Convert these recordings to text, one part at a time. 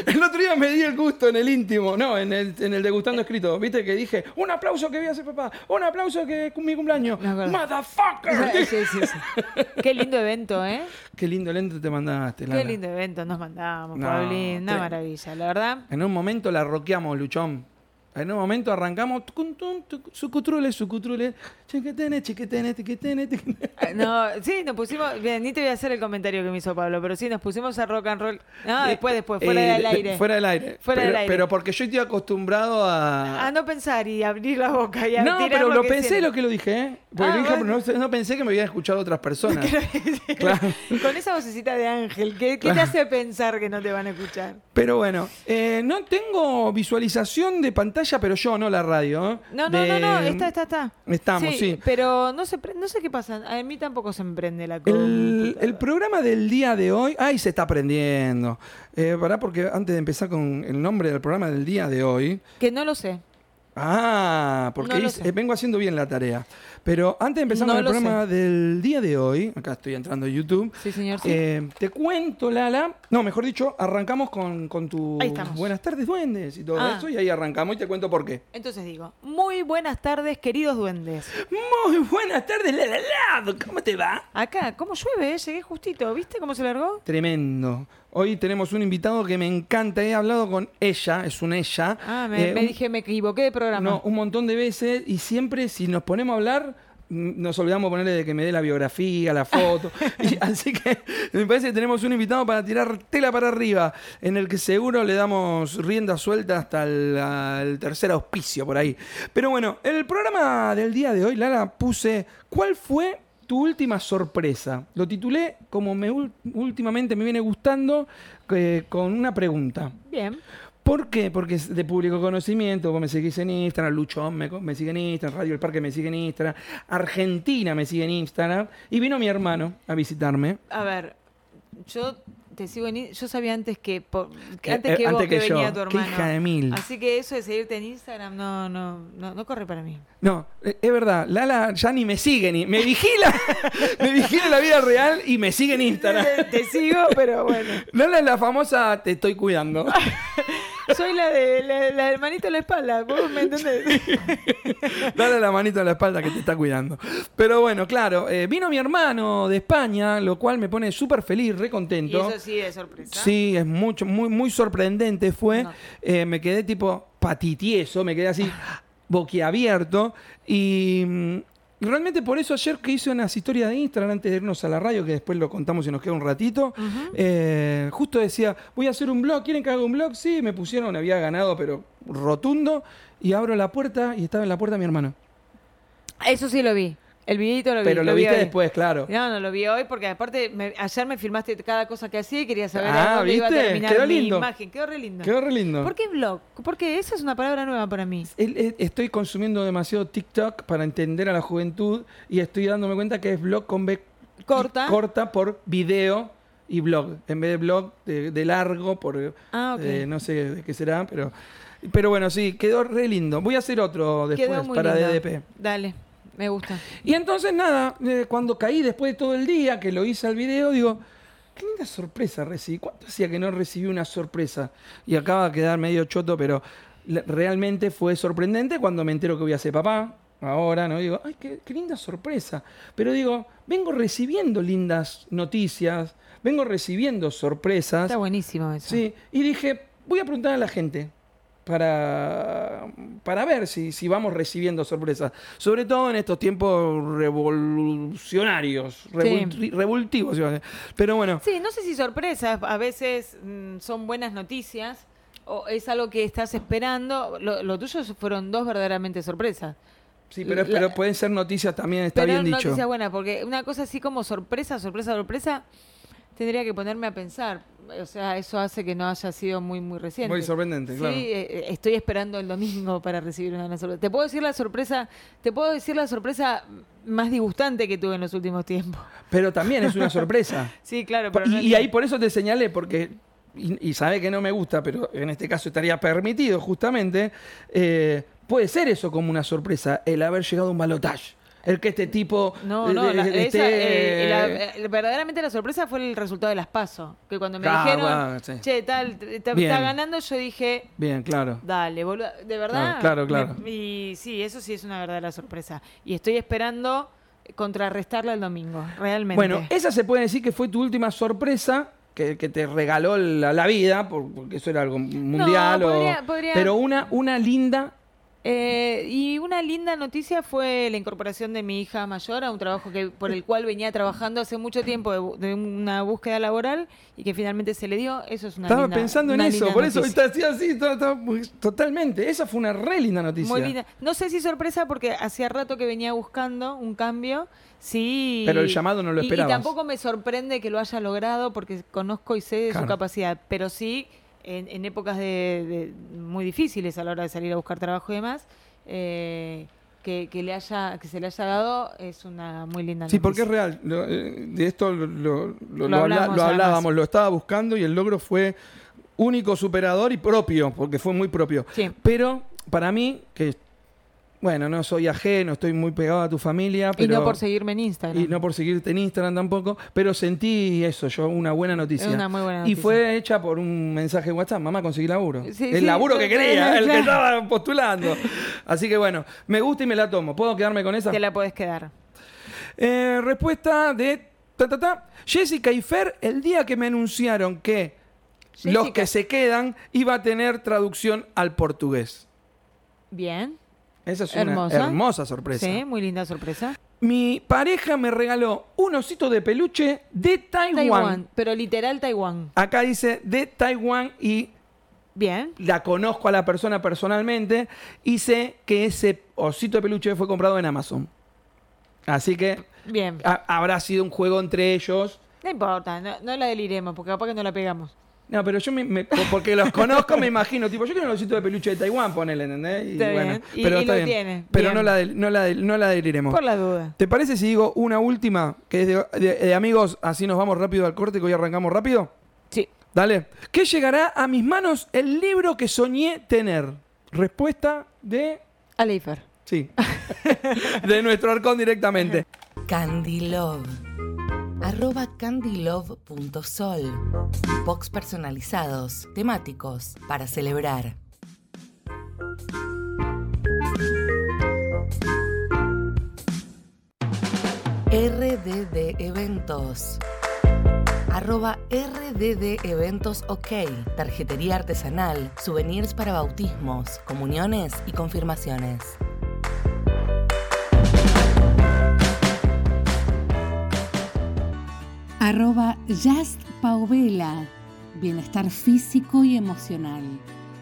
El otro día me di el gusto en el íntimo, no, en el, en el degustando escrito. ¿Viste que dije, un aplauso que voy a hacer papá, un aplauso que es mi cumpleaños? Acuerdo. ¡Motherfucker! Sí, sí, sí. Qué lindo evento, ¿eh? Qué lindo lento te mandaste, Qué Lara. lindo evento nos mandamos, No, Paulín. Una maravilla, la verdad. En un momento la roqueamos, Luchón. En un momento arrancamos, sucutrule, sucutrule, chiquetene, chiquetene, chiquetene. Ah, No, sí, nos pusimos. bien, ni te voy a hacer el comentario que me hizo Pablo, pero sí, nos pusimos a rock and roll. No, después, después, fuera Eh, del de- aire. Fuera del aire. Fuera pero, del aire. Pero porque yo estoy acostumbrado a... A no pensar y abrir la boca y a no, tirar pero lo pensé siento. lo que lo dije, ¿eh? Porque Ah, lo dije, bueno. pero no, no pensé que me habían escuchado otras personas. Claro. Con esa vocecita de ángel, ¿qué, qué te hace pensar que no te van a escuchar? Pero bueno, eh, no tengo visualización de pantalla, pero yo, no la radio. ¿eh? No, no, De- no, no, está, está, está. Estamos, sí. Pero no sé, pre- no sé qué pasa. A mí tampoco se me prende la El, computadora. el programa del día de hoy, ay, se está aprendiendo. Eh, pará, porque antes de empezar con el nombre del programa del día de hoy, Que no lo sé. Ah, porque No hice- eh, vengo haciendo bien la tarea. Pero antes de empezar No con el programa del día de hoy, acá estoy entrando a YouTube, Sí, señor, sí. eh, te cuento, Lala. No, mejor dicho, arrancamos con, con tu buenas tardes, duendes y todo Ah. eso, y ahí arrancamos y te cuento por qué. Entonces digo, muy buenas tardes, queridos duendes. Muy buenas tardes, Lala, Lala. ¿Cómo te va? Acá, ¿cómo llueve? eh? Llegué justito. ¿Viste cómo se largó? Tremendo. Hoy tenemos un invitado que me encanta. He hablado con ella, es un ella. Ah, me, Eh, me un- dije, me equivoqué de programa. No, un montón de veces y siempre si nos ponemos a hablar mm, nos olvidamos ponerle de que me dé la biografía, la foto. Y así que me parece que tenemos un invitado para tirar tela para arriba, en el que seguro le damos rienda suelta hasta el, al tercer auspicio por ahí. Pero bueno, en el programa del día de hoy, Lara, puse ¿cuál fue tu última sorpresa? Lo titulé como me últimamente me viene gustando eh, con una pregunta. Bien. ¿Por qué? Porque es de público conocimiento. Vos me seguís en Instagram, Luchón me, me sigue en Instagram, Radio El Parque me sigue en Instagram, Argentina me sigue en Instagram. Y vino mi hermano a visitarme. A ver, yo te sigo en yo sabía antes que por- que Eh, antes eh, que vos antes que, que yo. venía tu Qué hermano. hija de mil. Así que eso de seguirte en Instagram no no no, no corre para mí. No, eh, es verdad, Lala ya ni me sigue, ni me vigila, me vigila en la vida real y me sigue en Instagram. te sigo, pero bueno. Lala es la famosa te estoy cuidando. Soy la de la, la hermanita en la espalda, ¿vos me entendés? Dale la manito en la espalda que te está cuidando. Pero bueno, claro, eh, vino mi hermano de España, lo cual me pone súper feliz, re Y contento. eso sí es sorpresa. Sí, es mucho, muy, muy sorprendente fue. No. Eh, me quedé tipo patitieso, me quedé así boquiabierto. Y realmente por eso ayer que hice unas historias de Instagram antes de irnos a la radio, que después lo contamos y nos queda un ratito, eh, justo decía, voy a hacer un blog, ¿quieren que haga un blog? Sí, me pusieron, había ganado, pero rotundo. Y abro la puerta y estaba en la puerta mi hermano. Eso sí lo vi. El videito lo vi. Pero lo, vi viste después, claro. No, no lo vi hoy porque aparte me- ayer me filmaste cada cosa que hacía y quería saber Ah, a dónde iba a ¿viste? terminar Quedó mi lindo. imagen. Quedó re lindo. Quedó re lindo. ¿Por qué blog? Porque esa es una palabra nueva para mí. El- el- Estoy consumiendo demasiado TikTok para entender a la juventud y estoy dándome cuenta que es blog con B Corta. corta por video y blog. En vez de blog de, de largo, por Ah, ok. eh, no sé de qué será, pero, pero bueno, sí, quedó re lindo. Voy a hacer otro después para lindo. DDP. Dale, me gusta. Y entonces nada, eh, cuando caí después de todo el día que lo hice al video, digo, qué linda sorpresa recibí. ¿Cuánto hacía que no recibí una sorpresa? Y acaba de quedar medio choto, pero realmente fue sorprendente cuando me entero que voy a ser papá. Ahora, ¿no? Digo, ay, qué, qué linda sorpresa. Pero digo, vengo recibiendo lindas noticias, vengo recibiendo sorpresas. Está buenísimo eso. Sí, y dije, voy a preguntar a la gente para, para ver si, si vamos recibiendo sorpresas. Sobre todo en estos tiempos revolucionarios, revol- decir. Pero bueno, Sí, no sé si sorpresas, a veces mm, son buenas noticias o es algo que estás esperando. Lo, lo tuyo fueron dos verdaderamente sorpresas. sí, pero, la- pero pueden ser noticias también, está Pero bien dicho. noticia buena, porque una cosa así como sorpresa, sorpresa, sorpresa, tendría que ponerme a pensar. O sea, eso hace que no haya sido muy, muy reciente. Muy sorprendente, Sí, claro. eh, estoy esperando el domingo para recibir una sorpresa. Te puedo decir la sorpresa, te puedo decir la sorpresa más disgustante que tuve en los últimos tiempos. Pero también es una sorpresa. Sí, claro, pero y, no es- y ahí por eso te señalé, porque, y, y sabe que no me gusta, pero en este caso estaría permitido justamente, eh, puede ser eso como una sorpresa, el haber llegado a un balotaje. El que este tipo No, no, eh, la- eh, esa, eh, la- eh, verdaderamente la sorpresa fue el resultado de las PASO. Que cuando me Ah, dijeron, bueno, sí. che, tal, está ganando, yo dije, Bien, claro. dale, boludo, de verdad. Claro, claro. Me- y sí, eso sí es una verdadera sorpresa. Y estoy esperando contrarrestarla el domingo, realmente. Bueno, esa se puede decir que fue tu última sorpresa que, que te regaló la, la vida, por- porque eso era algo mundial. o- podría- podría- Pero una, una linda. Eh, y una linda noticia fue la incorporación de mi hija mayor a un trabajo que por el cual venía trabajando hace mucho tiempo de, una búsqueda laboral y que finalmente se le dio. Eso es una Estaba linda- pensando en eso, por eso está así, así, totalmente. Esa fue una re linda noticia. Muy linda. No sé si sorpresa porque hacía rato que venía buscando un cambio. Sí. Pero el llamado no lo y- esperabas. Y, tampoco me sorprende que lo haya logrado porque conozco y sé de Claro. su capacidad. Pero sí, en, en épocas de, de- muy difíciles a la hora de salir a buscar trabajo y demás, eh, que, que le haya, que se le haya dado es una muy linda Sí, porque es noticia. real. Lo- eh, de esto lo, lo- hablamos, hablábamos, lo estaba buscando y el logro fue único, superador y propio, porque fue muy propio. Sí. Pero para mí, que bueno, no soy ajeno, estoy muy pegado a tu familia, Y no por seguirme en Instagram. y no por seguirte en Instagram tampoco, pero sentí eso, yo una buena noticia. Una muy buena Y noticia. fue hecha por un mensaje de WhatsApp, mamá, conseguí laburo. Sí, el sí, laburo que quería, el que estaba postulando. Así que bueno, me gusta y me la tomo. ¿Puedo quedarme con esa? Te la puedes quedar. Eh, respuesta de ta, ta, ta. Jessica y Fer, el día que me anunciaron que los que se quedan iba a tener traducción al portugués. Bien. Esa es una Hermosa. sorpresa. Sí, muy linda sorpresa. Mi pareja me regaló un osito de peluche de Taiwán. Taiwán, pero literal Taiwán. Acá dice de Taiwán y Bien. la conozco a la persona personalmente y sé que ese osito de peluche fue comprado en Amazon. Así que Bien. ha- habrá sido un juego entre ellos. No importa, no, no la deliremos, porque capaz que no la pegamos. No, pero yo me, me- porque los conozco, me imagino, tipo, yo quiero un osito de peluche de Taiwán, ponele, ¿entendés? Y Está bien. Y- pero y está lo bien. tiene. Pero Bien. no la, del- no, la del- no la deliremos. Por la duda. ¿Te parece si digo una última, que es de, de- de amigos, así nos vamos rápido al corte, que hoy arrancamos rápido? Sí. Dale. ¿Qué llegará a mis manos el libro que soñé tener? Respuesta de... Aleifer. Sí. de nuestro arcón directamente. Candy Love. Arroba candylove.sol. Box personalizados, temáticos, para celebrar. RDD Eventos. Arroba RDD Eventos OK. Tarjetería artesanal, souvenirs para bautismos, comuniones y confirmaciones. Arroba Just Paovela. Bienestar físico y emocional.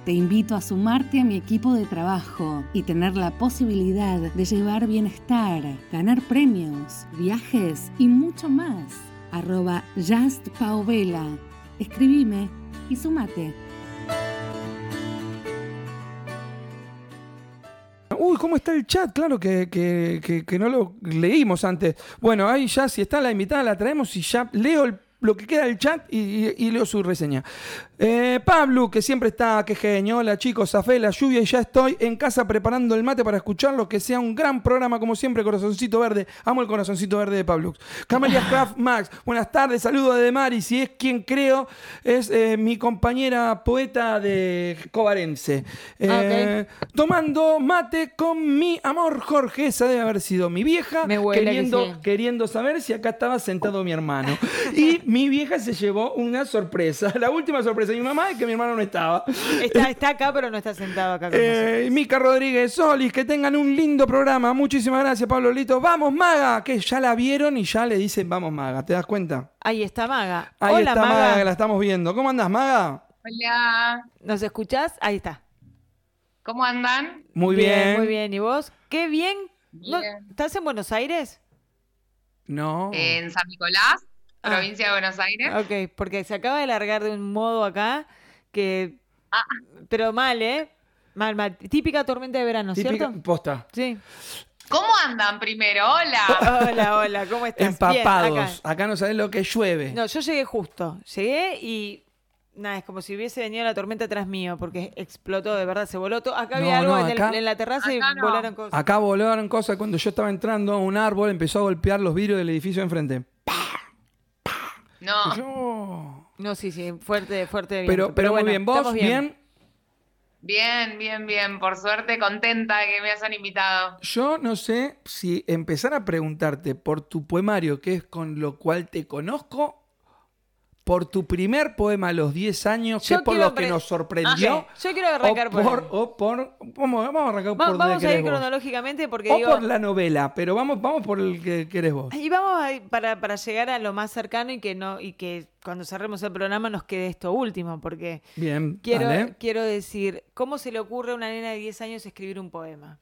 Te invito a sumarte a mi equipo de trabajo y tener la posibilidad de llevar bienestar, ganar premios, viajes y mucho más. Arroba Just Paovela. Escribime y sumate. Uy, ¿cómo está el chat? Claro que, que- que- que no lo leímos antes. Bueno, ahí ya, si está la invitada, la traemos y ya leo el- lo que queda del chat y, y- y leo su reseña. Eh, Pablo, que siempre está, que genio. Hola chicos, zafé la lluvia y ya estoy en casa preparando el mate para escucharlo. Que sea un gran programa, como siempre, Corazoncito Verde. Amo el Corazoncito Verde de Pablo. Camelia Craft Max, buenas tardes, saludo de Mari. Si es quien creo, es eh, mi compañera poeta de Covarense. Eh, Tomando mate con mi amor Jorge. Esa debe haber sido mi vieja. Me huele que queriendo, sí. queriendo saber si acá estaba sentado mi hermano. Y mi vieja se llevó una sorpresa. La última sorpresa de mi mamá es que mi hermano no estaba. Está, está acá, pero no está sentado acá con. Eh, Mica Rodríguez, Solis, que tengan un lindo programa. Muchísimas gracias, Pablo Lito. Vamos, Maga, que ya la vieron y ya le dicen vamos, Maga. ¿Te das cuenta? Ahí está Maga. Ahí Hola, está Maga. Maga. que la estamos viendo. ¿Cómo andás, Maga? Hola, ¿Nos escuchás? Ahí está. ¿cómo andan? Muy bien. Muy bien. ¿Y vos? Qué bien. ¿No- Bien. ¿Estás en Buenos Aires? No. En San Nicolás, Ah. provincia de Buenos Aires. Ok, porque se acaba de largar de un modo acá que... Ah. Pero mal, ¿eh? Mal, mal. Típica tormenta de verano, Típica- ¿cierto? Posta. Sí. ¿Cómo andan primero? Hola. Hola, hola, ¿cómo estás? Bien, Empapados. acá. acá. no sabés lo que llueve. No, yo llegué justo. Llegué y nada, es como si hubiese venido la tormenta atrás mío, porque explotó, de verdad, se voló todo. Acá No, había algo no, en, el- en la terraza y no. volaron cosas. Acá volaron cosas. Cuando yo estaba entrando, un árbol empezó a golpear los vidrios del edificio de enfrente. No, Yo- No, sí, sí, fuerte, fuerte. Pero, pero, bueno, muy bien. ¿Vos? estamos Bien. bien, bien, bien. Por suerte, contenta de que me hayan invitado. Yo no sé si empezar a preguntarte por tu poemario, que es con lo cual te conozco, por tu primer poema a los 10 años, que por lo que nos sorprendió. Yo quiero arrancar o por o por- vamos, vamos a arrancar Va- por donde vamos a ir vos. cronológicamente porque O digo. por la novela, pero vamos, vamos por el que querés vos. Y vamos a ir para, para llegar a lo más cercano y que no y que cuando cerremos el programa nos quede esto último, porque Bien, quiero, dale. quiero decir, ¿cómo se le ocurre a una nena de 10 años escribir un poema?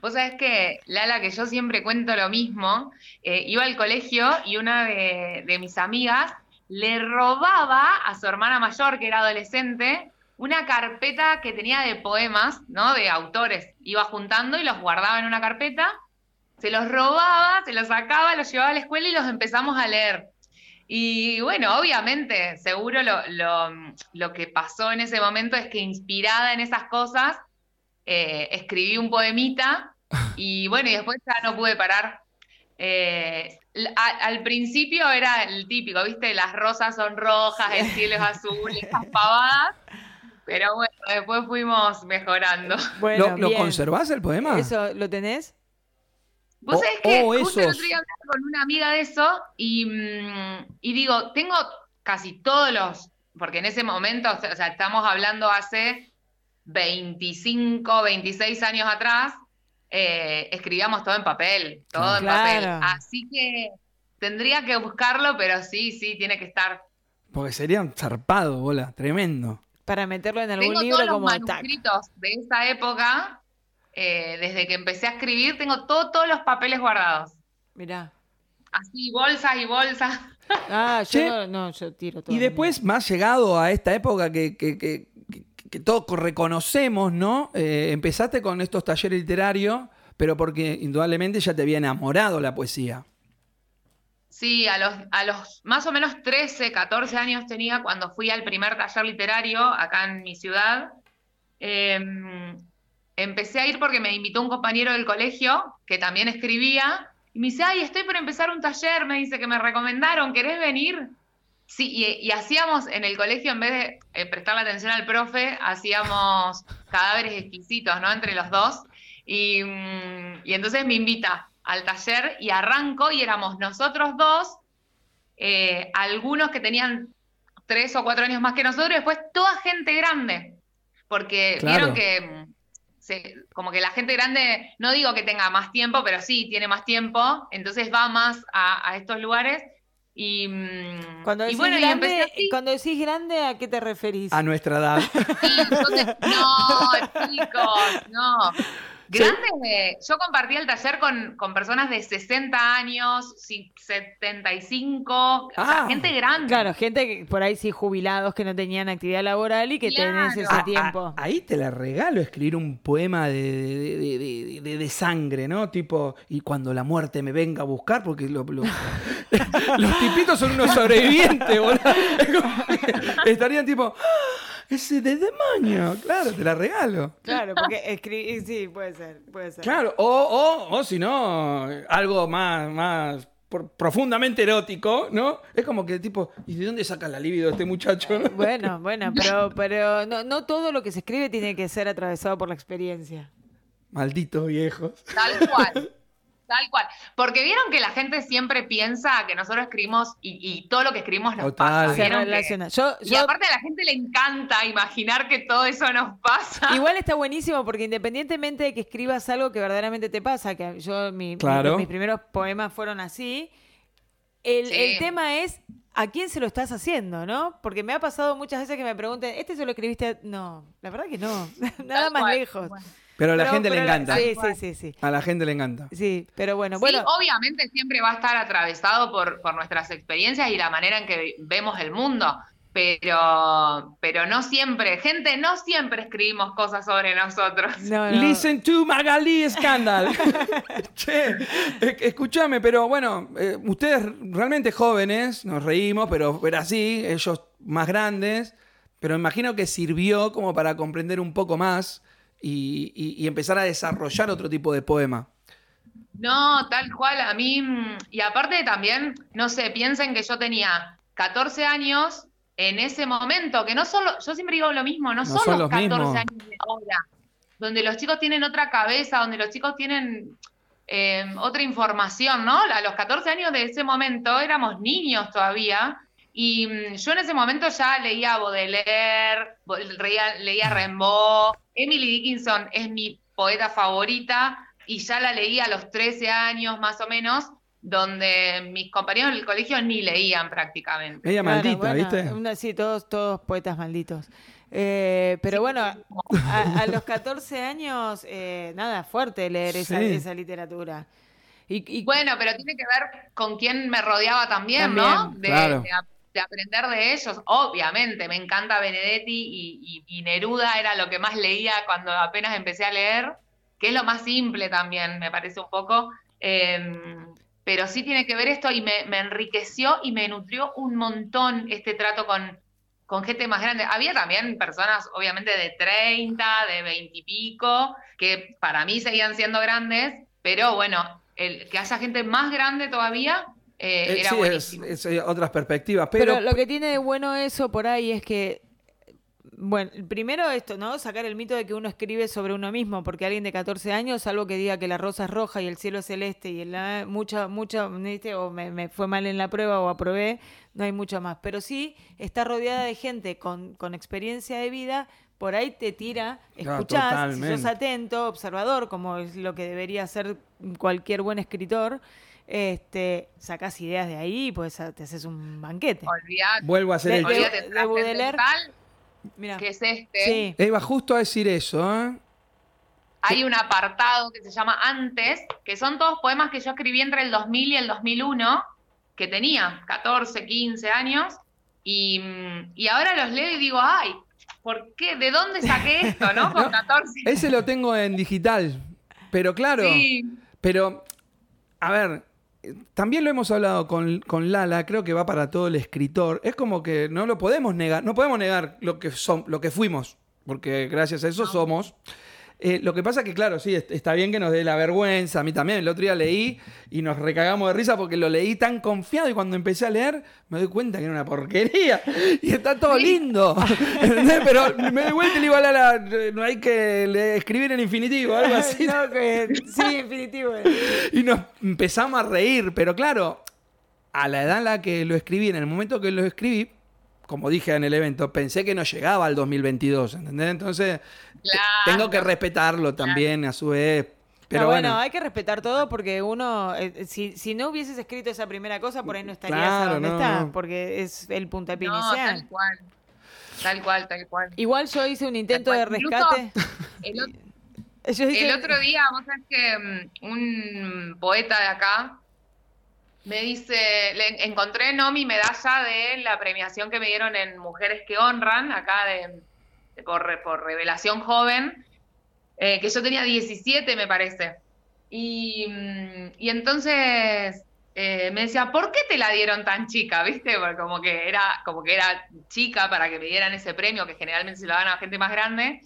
Vos sabés que, Lala, que yo siempre cuento lo mismo. Eh, iba al colegio y una de, de mis amigas le robaba a su hermana mayor, que era adolescente, una carpeta que tenía de poemas, ¿no? De autores. Iba juntando y los guardaba en una carpeta, se los robaba, se los sacaba, los llevaba a la escuela y los empezamos a leer. Y bueno, obviamente, seguro lo, lo- lo que pasó en ese momento es que inspirada en esas cosas, eh, escribí un poemita y bueno, y después ya no pude parar. Eh, a- al principio era el típico, ¿viste? Las rosas son rojas, el cielo es azul, esas pavadas. Pero bueno, después fuimos mejorando. Bueno, ¿Lo, lo conservás el poema? ¿Eso lo tenés? Vos Oh, sabés que oh, justo el otro día hablaba con una amiga de eso y, mm, y digo, tengo casi todos los, porque en ese momento, o sea, estamos hablando hace 25, 26 años atrás, eh, escribíamos todo en papel, todo en papel. Así que tendría que buscarlo, pero sí, sí, tiene que estar. Porque sería un zarpado, bola, tremendo. Para meterlo en algún Tengo libro todos los como tac. manuscritos de esa época, eh, desde que empecé a escribir, tengo todo- todos los papeles guardados. Mirá. Así, bolsas y bolsas. Ah, yo no, yo tiro todo. Y después, más llegado a esta época que, que, que, que- todos reconocemos, ¿no? Eh, empezaste con estos talleres literarios, pero porque indudablemente ya te había enamorado la poesía. Sí, a los, más o menos 13, 14 años tenía cuando fui al primer taller literario acá en mi ciudad. Eh, empecé a ir porque me invitó un compañero del colegio que también escribía y me dice, ay, estoy por empezar un taller, me dice que me recomendaron, ¿querés venir? Sí, y, y hacíamos en el colegio, en vez de eh, prestarle atención al profe, hacíamos cadáveres exquisitos, ¿no? Entre los dos. Y, mm, y entonces me invita al taller y arranco y éramos nosotros dos, eh, algunos que tenían tres o cuatro años más que nosotros y después toda gente grande. Porque Claro. vieron que mm, se- como que la gente grande, no digo que tenga más tiempo, pero sí tiene más tiempo, entonces va más a, a estos lugares. Y, mm, Cuando y decís, bueno, y empecé grande, así. cuando decís grande, ¿a qué te referís? A nuestra edad. Sí, No, chicos, no. Grandes de- Yo compartí el taller con, con personas de 60 años, sí, 75, o sea, Ah, gente grande. Claro, gente que por ahí sí jubilados que no tenían actividad laboral y que Claro. tenés ese Ah, tiempo. ah, ahí te la regalo escribir un poema de, de- de- de- de- de sangre, ¿no? Tipo, y cuando la muerte me venga a buscar, porque lo- lo- los tipitos son unos sobrevivientes, boludo. Estarían tipo, "Ah, ese de demonio. Claro, te la regalo. Claro, porque escribir, sí, puede ser, puede ser. Claro, o, o, o si no, algo más, más por- profundamente erótico, ¿no? Es como que tipo, ¿y de dónde saca la libido este muchacho? no? Bueno, bueno, pero, pero no, no todo lo que se escribe tiene que ser atravesado por la experiencia. Malditos viejos. Tal cual. Tal cual. Porque vieron que la gente siempre piensa que nosotros escribimos y, y todo lo que escribimos nos Total. pasa. Se ¿Vieron que-. Yo, Y yo- aparte a la gente le encanta imaginar que todo eso nos pasa. Igual está buenísimo porque independientemente de que escribas algo que verdaderamente te pasa, que yo mi- mis primeros poemas fueron así, el, Sí. el tema es a quién se lo estás haciendo, ¿no? Porque me ha pasado muchas veces que me pregunten, ¿este se lo escribiste? a-?" No, la verdad que no, nada Tal más cual. lejos. Bueno. Pero a la Pero- gente le pero encanta. Sí, sí, sí, sí. A la gente le encanta. Sí, pero bueno, Sí, bueno. obviamente siempre va a estar atravesado por, por nuestras experiencias y la manera en que vemos el mundo, pero, pero no siempre, gente, no siempre escribimos cosas sobre nosotros. no, no. Listen to Magali Scandal. che, escúchame, pero bueno, eh, ustedes realmente jóvenes, nos reímos, pero era así, ellos más grandes, pero imagino que sirvió como para comprender un poco más y, y- y empezar a desarrollar otro tipo de poema. No, tal cual, a mí, y aparte también, no sé, piensen que yo tenía 14 años en ese momento, que no solo, yo siempre digo lo mismo, no, No son, son los los 14 mismos. años de ahora, donde los chicos tienen otra cabeza, donde los chicos tienen eh, otra información, ¿no? A los 14 años de ese momento éramos niños todavía, y mm, yo en ese momento ya leía Baudelaire, leía, leía Rimbaud, Emily Dickinson es mi poeta favorita, y ya la leí a los 13 años más o menos, donde mis compañeros del colegio ni leían prácticamente. Claro, maldita, bueno, ¿viste? una- sí, todos, todos poetas malditos. Eh, pero bueno, a, a los 14 años, eh, nada, fuerte leer esa, Sí. esa literatura. Y, y- Bueno, pero tiene que ver con quién me rodeaba también, ¿no? De, claro. de de aprender de ellos. Obviamente, me encanta Benedetti y, y- Neruda era lo que más leía cuando apenas empecé a leer, que es lo más simple también, me parece un poco. Eh, pero sí tiene que ver esto y me, me enriqueció y me nutrió un montón este trato con, con gente más grande. Había también personas, obviamente, de 30, de 20 y pico, que para mí seguían siendo grandes, pero bueno, el, que haya gente más grande todavía eh, Eh, era sí, es, buenísimo. es, eh, otras perspectivas, pero, pero, lo que tiene de bueno eso por ahí es que, bueno, primero esto, ¿no? Sacar el mito de que uno escribe sobre uno mismo, porque alguien de 14 años, salvo que diga que la rosa es roja y el cielo es celeste y la, mucha, mucha, ¿viste? o me, me fue mal en la prueba o aprobé, no hay mucho más. Pero sí está rodeada de gente con, con experiencia de vida, por ahí te tira, Ah, escuchás, si sos atento, observador, como es lo que debería ser cualquier buen escritor, este, sacás ideas de ahí y pues te haces un banquete. Olvidate, vuelvo a hacer De- el de- chiste. olvídate, de Baudelaire. Mira, que es este. sí. Iba justo a decir eso, ¿eh? Hay un apartado que se llama Antes, que son todos poemas que yo escribí entre el 2000 y el 2001, que tenía 14, 15 años, y, y ahora los leo y digo, ay, ¿por qué? ¿De dónde saqué esto, no? Con 14. Ese lo tengo en digital, pero claro, Sí, pero, a ver, también lo hemos hablado con, con Lala, creo que va para todo el escritor, es como que no lo podemos negar, no podemos negar lo que, son, lo que fuimos, porque gracias a eso somos. Eh, lo que pasa que, claro, sí, est- está bien que nos dé la vergüenza. A mí también. El otro día leí y nos recagamos de risa porque lo leí tan confiado y cuando empecé a leer me doy cuenta que era una porquería. Y está todo lindo. ¿Entendés? Pero me doy vuelta y le digo a Lala, no hay que le- escribir en infinitivo, algo así. No, que- sí, definitivo. Y nos empezamos a reír. Pero claro, a la edad en la que lo escribí, en el momento que lo escribí, como dije en el evento, pensé que no llegaba al 2022. ¿Entendés? Entonces, Claro. tengo que respetarlo también a su vez. Pero No, bueno, bueno, hay que respetar todo porque uno, eh, si, si no hubieses escrito esa primera cosa, por ahí no estarías Claro, a donde no, estás, no. porque es el puntapié no, inicial. tal cual. Tal cual, tal cual. Igual yo hice un intento de rescate. El otro día, vos sabés que mm, un poeta de acá me dice, le encontré no mi medalla de la premiación que me dieron en Mujeres que Honran, acá de, por, por revelación joven, eh, que yo tenía 17 me parece. Y, mm, y entonces eh, me decía, ¿por qué te la dieron tan chica? ¿Viste? Porque como que era, como que era chica para que me dieran ese premio, que generalmente se lo dan a gente más grande.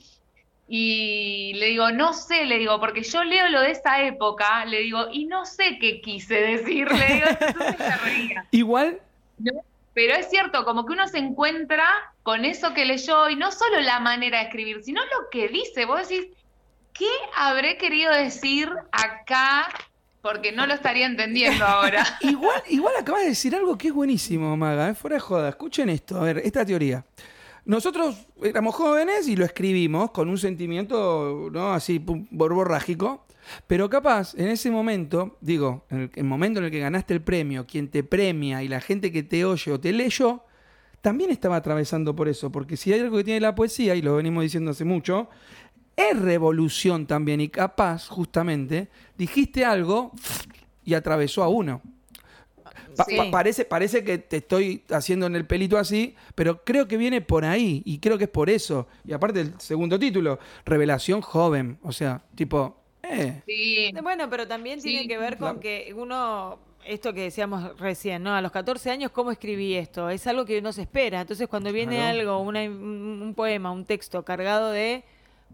Y le digo, no sé, le digo, porque yo leo lo de esa época, le digo, y no sé qué quise decir, le digo, se reía. igual, ¿no? Pero es cierto, como que uno se encuentra con eso que leyó, y no solo la manera de escribir, sino lo que dice. Vos decís, ¿qué habré querido decir acá? Porque no lo estaría entendiendo ahora. igual, igual acabas de decir algo que es buenísimo, Maga, ¿eh? fuera de joda. Escuchen esto, a ver, esta teoría. Nosotros éramos jóvenes y lo escribimos con un sentimiento, ¿no? Así, borborrágico. Pero capaz, en ese momento, digo, en el, el momento en el que ganaste el premio, quien te premia y la gente que te oye o te leyó, también estaba atravesando por eso. Porque si hay algo que tiene la poesía, y lo venimos diciendo hace mucho, es revolución también. Y capaz, justamente, dijiste algo y atravesó a uno. Pa- Sí. pa- parece, parece que te estoy haciendo en el pelito así, pero creo que viene por ahí y creo que es por eso. Y aparte el segundo título, Revelación Joven. O sea, tipo, eh, Sí, Bueno, pero también Sí, tiene que ver con claro. que uno esto que decíamos recién, ¿no? A los 14 años, ¿cómo escribí esto? Es algo que no se espera. Entonces, cuando viene Claro. algo, una- un, un poema, un texto cargado de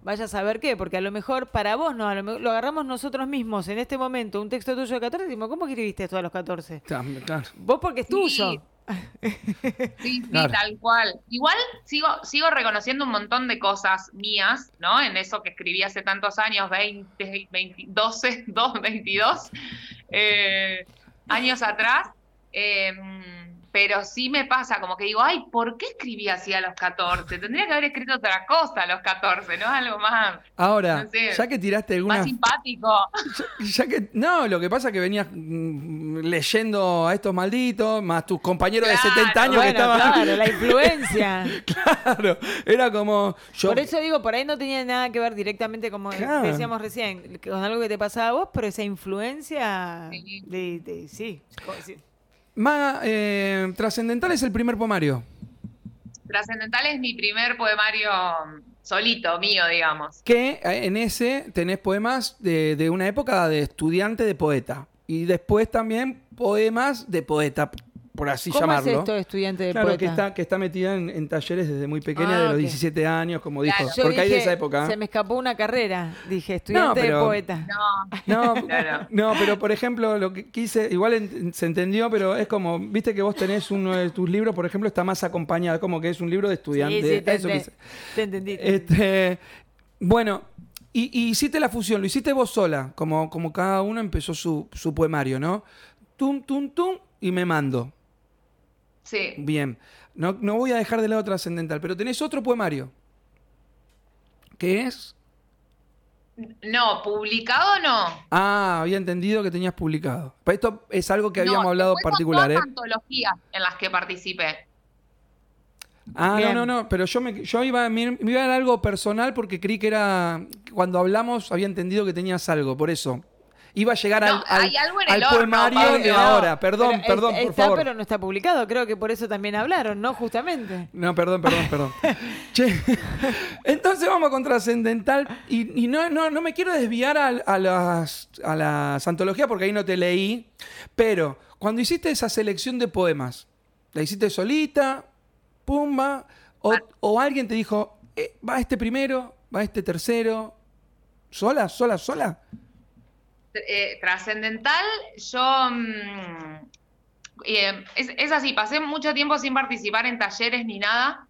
vaya a saber qué, porque a lo mejor para vos no, a lo, mejor- lo agarramos nosotros mismos en este momento, un texto tuyo de 14, y decimos, ¿cómo escribiste esto a los 14? Tam- claro. Vos porque es Sí. tuyo. Sí, sí, Claro. tal cual. Igual sigo, sigo reconociendo un montón de cosas mías, ¿no? En eso que escribí hace tantos años, 20, 20 12, 2, 22 eh, años atrás. Eh, pero sí me pasa, como que digo, ay, ¿por qué escribí así a los 14? Tendría que haber escrito otra cosa a los 14, ¿no? Algo más, Ahora, No sé. ya que tiraste más algunas simpático. Ya que, no, lo que pasa es que venías mm, leyendo a estos malditos, más tus compañeros de Claro, 70 años que estaban. claro, la influencia. Claro, era como. Yo, Por eso digo, por ahí no tenía nada que ver directamente, como Claro. decíamos recién, con algo que te pasaba a vos, pero esa influencia Sí. de, de- sí. Más eh, trascendental es el primer poemario. Trascendental es mi primer poemario solito, mío, digamos. Que eh, en ese tenés poemas de, de una época de estudiante de poeta. Y después también poemas de poeta, por así ¿Cómo llamarlo. es esto de estudiante de claro, poeta? que está, que está metida en, en talleres desde muy pequeña, Ah, de los ok. 17 años, como dijo. Claro. Porque hay de dije, esa época. Se me escapó una carrera, dije, estudiante pero- de poeta. No, No, Claro. no, pero por ejemplo, lo que quise, igual en- se entendió, pero es como, viste que vos tenés uno de tus libros, por ejemplo, está más acompañado, como que es un libro de estudiante. Sí, sí, te, eso te- quise. te entendí. te entendí. Este, bueno, y, y hiciste la fusión, lo hiciste vos sola, como, como cada uno empezó su, su poemario, ¿no? Tum, tum, tum, y me mando. Sí. Bien. No, no voy a dejar de lado trascendental, pero tenés otro poemario. ¿Qué es? No, publicado no. Ah, había entendido que tenías publicado. Pero esto es algo que habíamos No, hablado después particular, ¿eh? antologías en las que participé. Ah, Bien. no, no, no, pero yo me, yo iba, me, me iba a dar algo personal porque creí que era, cuando hablamos había entendido que tenías algo, por eso. Iba a llegar No, al, al, al horno, poemario de ahora. Perdón, pero es- perdón, por está, favor. pero no está publicado. Creo que por eso también hablaron, ¿no? Justamente. No, perdón, perdón, perdón. che, entonces vamos con Trascendental. Y, y no, no, no me quiero desviar a, a las, a las antologías porque ahí no te leí. Pero cuando hiciste esa selección de poemas, ¿la hiciste solita? ¿Pumba? ¿O, o alguien te dijo, eh, va este primero, va este tercero? ¿Sola, sola, sola? Eh, trascendental, yo. mm, eh, es, así, pasé mucho tiempo sin participar en talleres ni nada,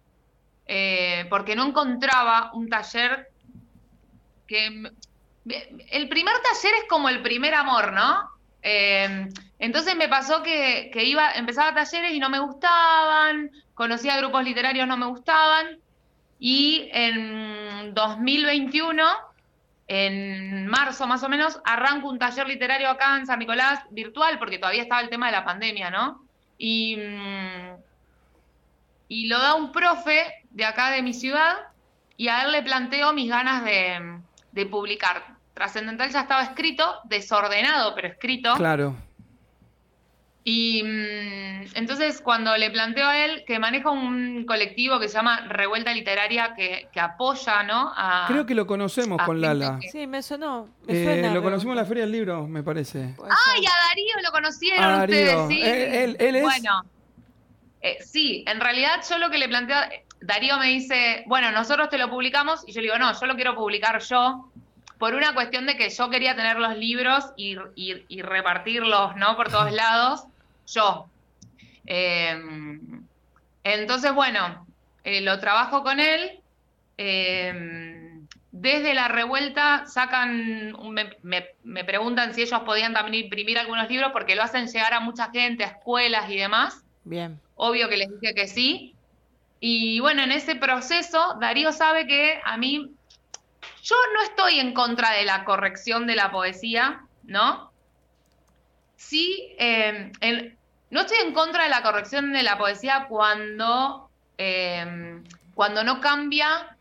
eh, porque no encontraba un taller que. El primer taller es como el primer amor, ¿no? Eh, entonces me pasó que, iba, empezaba talleres y no me gustaban, conocía grupos literarios, no me gustaban, y en 2021 en marzo más o menos, arranco un taller literario acá en San Nicolás, virtual, porque todavía estaba el tema de la pandemia, ¿no? Y, mm, lo da un profe de acá de mi ciudad, y a él le planteo mis ganas de publicar. Trascendental ya estaba escrito, desordenado, pero escrito. Claro. Y mm, entonces cuando le planteo a él que maneja un colectivo que se llama Revuelta Literaria que, que apoya, ¿no? A, Creo que lo conocemos con Lala. que- Sí, me sonó. Me Eh, suena, lo pero- conocimos en la Feria del Libro, me parece. ¡Ay, a Darío lo conocieron A Darío. ustedes! Sí. Él- él- él es- Bueno, eh, sí, en realidad yo lo que le planteo, Darío me dice, bueno, nosotros te lo publicamos, y yo le digo, no, yo lo quiero publicar yo, por una cuestión de que yo quería tener los libros y, y- y repartirlos, ¿no? Por todos lados, yo. Eh, entonces, bueno, eh, lo trabajo con él. eh, desde la revuelta sacan, me- me preguntan si ellos podían también imprimir algunos libros porque lo hacen llegar a mucha gente, a escuelas y demás. Bien. Obvio que les dije que sí. Y bueno, en ese proceso, Darío sabe que a mí, yo no estoy en contra de la corrección de la poesía, ¿no? Sí, eh, el- no estoy en contra de la corrección de la poesía cuando, eh, cuando no cambia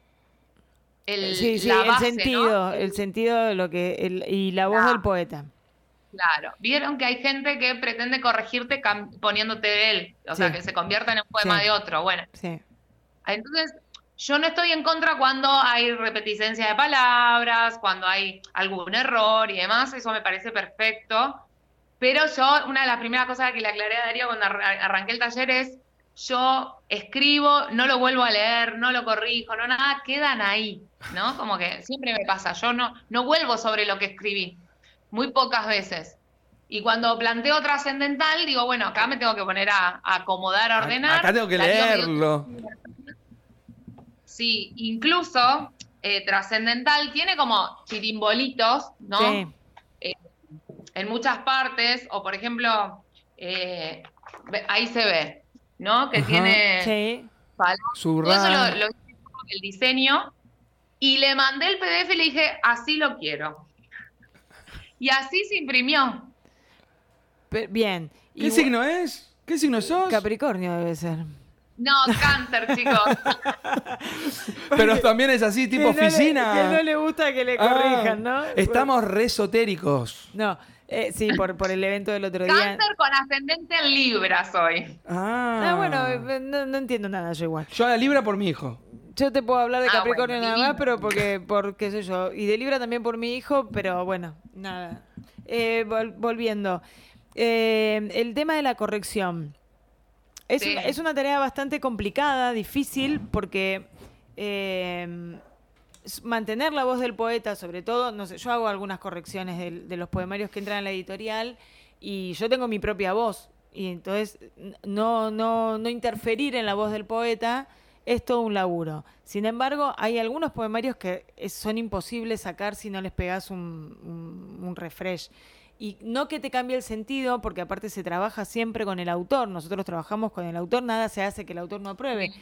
el, sí, sí, la el base, ¿no? sentido, el sentido de lo que el- y la voz Claro. del poeta. Claro, vieron que hay gente que pretende corregirte poniéndote de él, o sea, que se convierta en un poema de otro. Bueno, Sí. entonces yo no estoy en contra cuando hay repeticencia de palabras, cuando hay algún error y demás, eso me parece perfecto. Pero yo, una de las primeras cosas que le aclaré a Darío cuando arra- arranqué el taller es, yo escribo, no lo vuelvo a leer, no lo corrijo, no nada, quedan ahí, ¿no? Como que siempre me pasa, yo no, no vuelvo sobre lo que escribí, muy pocas veces. Y cuando planteo trascendental, digo, bueno, acá me tengo que poner a, a acomodar, a ordenar. Acá tengo que leerlo. Sí, incluso eh, trascendental tiene como chirimbolitos, ¿no? Sí. En muchas partes, o por ejemplo, eh, ahí se ve, ¿no? Que Ajá. tiene Sí. Todo eso lo, lo hice con el diseño y le mandé el PDF y le dije, así lo quiero. Y así se imprimió. Pe- bien. ¿Qué Igual- signo es? ¿Qué signo sos? Capricornio debe ser. No, cáncer, chicos. Pero también es así, tipo Que no le- oficina. que no le gusta que le Ah, corrijan, ¿no? Estamos re esotéricos. No, eh, sí, por, por el evento del otro día. cáncer con ascendente en Libra soy. Ah. Ah, bueno, eh, no, no entiendo nada yo igual. Yo a la libra por mi hijo. Yo te puedo hablar de Ah, Capricornio bueno, nada más, pero porque, por qué sé yo. Y de Libra también por mi hijo, pero bueno, nada. Eh, vol- volviendo. Eh, el tema de la corrección. Es, Sí. una, es una tarea bastante complicada, difícil, porque eh, mantener la voz del poeta, sobre todo, no sé, yo hago algunas correcciones del- de, los poemarios que entran en la editorial y yo tengo mi propia voz. Y entonces no, no, no interferir en la voz del poeta es todo un laburo. Sin embargo, hay algunos poemarios que son imposibles sacar si no les pegas un, un- un refresh. Y no que te cambie el sentido, porque aparte se trabaja siempre con el autor. Nosotros trabajamos con el autor, nada se hace que el autor no apruebe.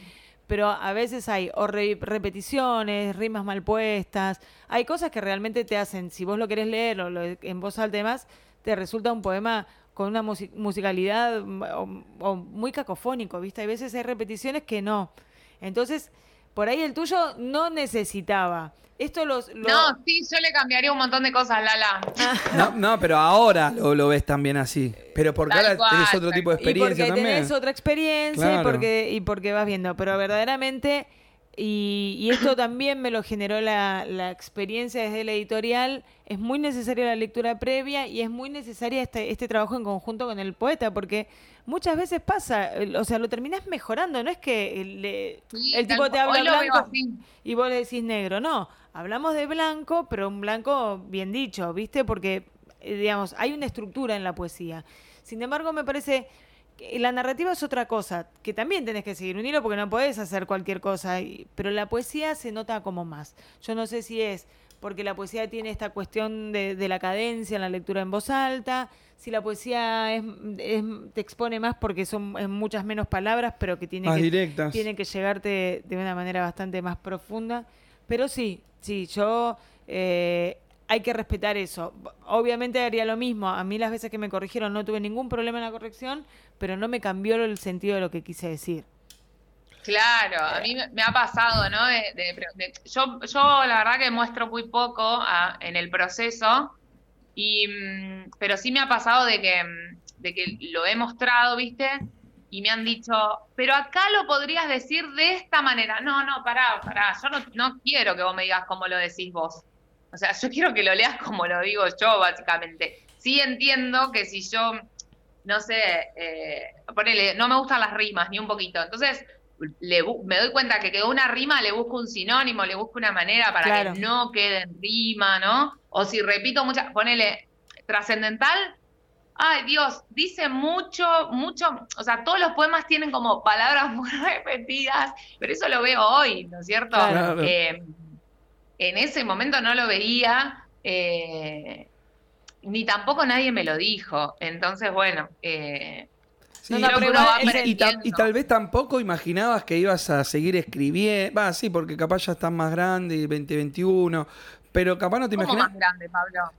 Pero a veces hay o re- repeticiones, rimas mal puestas. Hay cosas que realmente te hacen, si vos lo querés leer o lo- en voz alta demás, te resulta un poema con una musi- musicalidad mm, muy cacofónico, ¿viste? Hay veces hay repeticiones que no. Entonces, por ahí el tuyo no necesitaba. Esto los... lo- No, sí, yo le cambiaría un montón de cosas, Lala. No, no, pero ahora lo, lo ves también así. Pero porque Tal ahora cual, tenés otro tipo de y porque experiencia también. tenés otra experiencia y, Claro. porque, y porque vas viendo. Pero verdaderamente, y, y esto también me lo generó la, la experiencia desde la editorial, es muy necesaria la lectura previa y es muy necesaria este, este trabajo en conjunto con el poeta, porque muchas veces pasa, o sea, lo terminás mejorando, no es que el, le- Sí, el tipo te habla blanco y vos le decís negro, no, hablamos de blanco, pero un blanco bien dicho, ¿viste? Porque, eh, digamos, hay una estructura en la poesía. Sin embargo, me parece la narrativa es otra cosa, que también tenés que seguir un hilo porque no podés hacer cualquier cosa, pero la poesía se nota como más. Yo no sé si es porque la poesía tiene esta cuestión de, de la cadencia en la lectura en voz alta, si la poesía es, es- te expone más porque son es muchas menos palabras, pero que tiene que, directas. tiene que llegarte de una manera bastante más profunda. Pero sí, sí, yo eh, hay que respetar eso. Obviamente haría lo mismo. A mí las veces que me corrigieron no tuve ningún problema en la corrección, pero no me cambió el sentido de lo que quise decir. Claro, a mí me ha pasado, ¿no? De, de- de- yo, yo la verdad que muestro muy poco ah, en el proceso, y, mm, pero sí me ha pasado de que, mm, de que lo he mostrado, ¿viste? Y me han dicho, pero acá lo podrías decir de esta manera. No, no, pará, pará, yo no, no quiero que vos me digas cómo lo decís vos. O sea, yo quiero que lo leas como lo digo yo, básicamente. Sí entiendo que si yo, no sé, eh, ponele, no me gustan las rimas ni un poquito. Entonces, le me doy cuenta que quedó una rima, le busco un sinónimo, le busco una manera para Claro. que no quede en rima, ¿no? O si repito muchas, ponele trascendental, ay Dios, dice mucho, mucho, o sea, todos los poemas tienen como palabras muy repetidas, pero eso lo veo hoy, ¿no es cierto? Claro. Eh, en ese momento no lo veía, eh, ni tampoco nadie me lo dijo, entonces bueno, eh, Sí, No, no, pero y, ta- y aprendiendo. tal vez tampoco imaginabas que ibas a seguir escribiendo. Va, sí, porque capaz ya estás más grande, 2021. Pero capaz no te ¿Cómo imaginas. más grande, Pablo?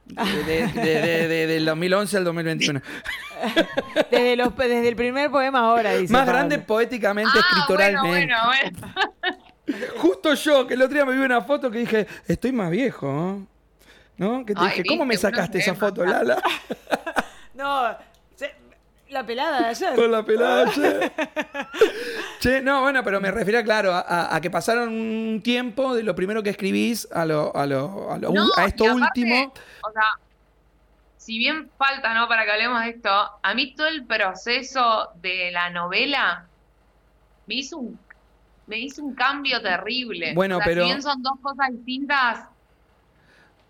De, de- de- de- del 2011 al 2021. Desde, los, desde el primer poema ahora, dice. Más Pablo. grande poéticamente, Ah, escrituralmente. bueno, bueno, bueno. Justo yo, que el otro día me vi una foto que dije, estoy más viejo. ¿no? ¿No? Que te Ay, dije, ¿cómo me sacaste esa foto, Lala? No, se- la pelada de ayer. Con la pelada, che. Che, no, bueno, pero me refería, claro, a, a- a que pasaron un tiempo de lo primero que escribís a lo, a lo, a lo No, a esto aparte, último. O sea, si bien falta, ¿no? Para que hablemos de esto, a mí todo el proceso de la novela me hizo un, me hizo un cambio terrible. Bueno, O sea, pero- Si bien son dos cosas distintas,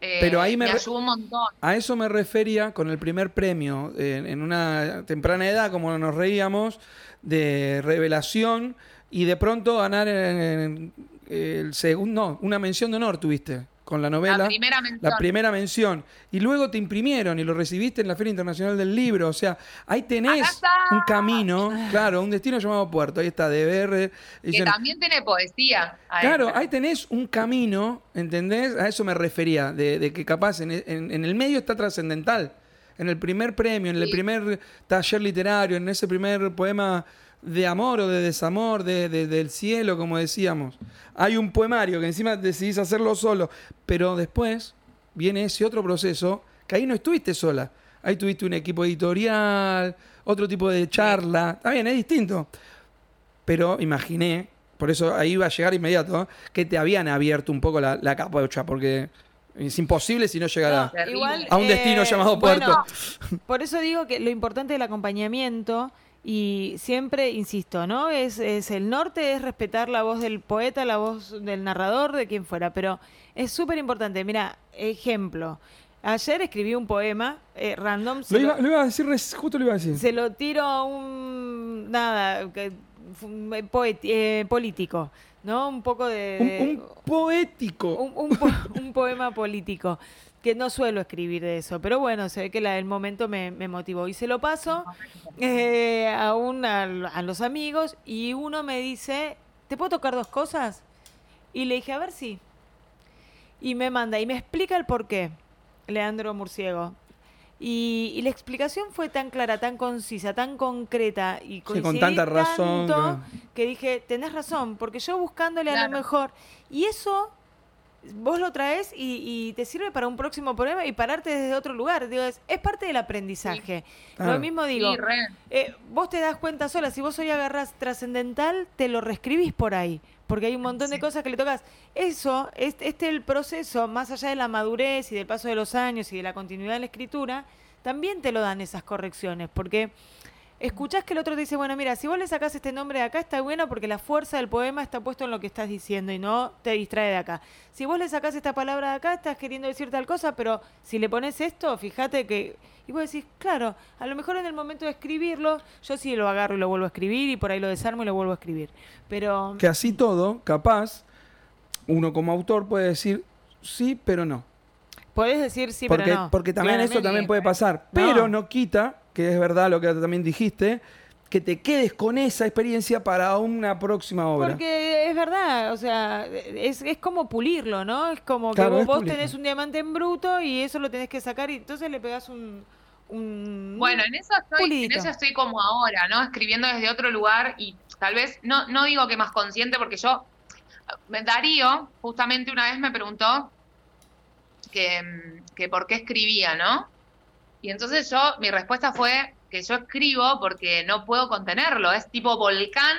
eh, Pero ahí me me re- ayudó un montón. A eso me refería con el primer premio, en, en una temprana edad, como nos reíamos, de revelación y de pronto ganar en- en el segundo, no, una mención de honor tuviste con la novela. La primera mención. La primera mención. Y luego te imprimieron y lo recibiste en la Feria Internacional del Libro. O sea, ahí tenés un camino, claro, un destino llamado Puerto. Ahí está, DBR. que dicen- también tiene poesía. Claro, ahí tenés un camino, ¿entendés? A eso me refería, de, de que capaz en, en- en el medio está trascendental. En el primer premio, en el Sí. primer taller literario, en ese primer poema de amor o de desamor, de, de- del cielo, como decíamos. Hay un poemario que encima decidís hacerlo solo, pero después viene ese otro proceso que ahí no estuviste sola. Ahí tuviste un equipo editorial, otro tipo de charla. Está bien, es distinto pero imaginé, por eso ahí iba a llegar inmediato, que te habían abierto un poco la, la capucha, porque es imposible si no llegara a un destino eh, llamado bueno, Puerto. Por eso digo que lo importante del acompañamiento, y siempre insisto, ¿no? Es, es el norte es respetar la voz del poeta, la voz del narrador, de quien fuera, pero es súper importante. Mira, ejemplo. Ayer escribí un poema eh, random. se Lo iba, lo iba a decir, justo lo iba a decir. se lo tiro a un nada que, poet- eh, político, ¿no? Un poco de, Un, poético. un, un po- un poema político que no suelo escribir de eso, pero bueno, se ve que la, el momento me, me motivó y se lo paso eh, a, un, a, a los amigos y uno me dice, ¿te puedo tocar dos cosas? Y le dije, a ver si. Y me manda y me explica el por qué, Leandro Murciego. Y, y la explicación fue tan clara, tan concisa, tan concreta y con coincidí tanta razón, tanto que dije, tenés razón, porque yo buscándole a Claro. lo mejor. Y eso vos lo traes y, y te sirve para un próximo problema y pararte desde otro lugar. Digo, es, es parte del aprendizaje. Claro. Lo mismo digo, Sí, eh, vos te das cuenta sola, si vos hoy agarrás trascendental, te lo reescribís por ahí, porque hay un montón de cosas que le tocas. Eso, este, este el proceso, más allá de la madurez y del paso de los años y de la continuidad de la escritura, también te lo dan esas correcciones, porque escuchás que el otro te dice, bueno, mira, si vos le sacás este nombre de acá está bueno porque la fuerza del poema está puesto en lo que estás diciendo y no te distrae de acá. Si vos le sacás esta palabra de acá, estás queriendo decir tal cosa, pero si le pones esto, fíjate que... Y vos decís, claro, a lo mejor en el momento de escribirlo, yo sí lo agarro y lo vuelvo a escribir y por ahí lo desarmo y lo vuelvo a escribir. Pero... Que así todo, capaz, uno como autor puede decir sí, pero no. Podés decir sí, porque, pero no. porque también eso también puede pasar. No. Pero no quita, que es verdad lo que también dijiste, que te quedes con esa experiencia para una próxima obra. Porque es verdad, o sea, es, es como pulirlo, ¿no? Es como Claro, que vos, vos tenés un diamante en bruto y eso lo tenés que sacar y entonces le pegás un... un Bueno, en eso, estoy, en eso estoy como ahora, ¿no? Escribiendo desde otro lugar y tal vez, no, no digo que más consciente, porque yo, me- Darío justamente una vez me preguntó que, que por qué escribía, ¿no? Y entonces yo, mi respuesta fue que yo escribo porque no puedo contenerlo, es tipo volcán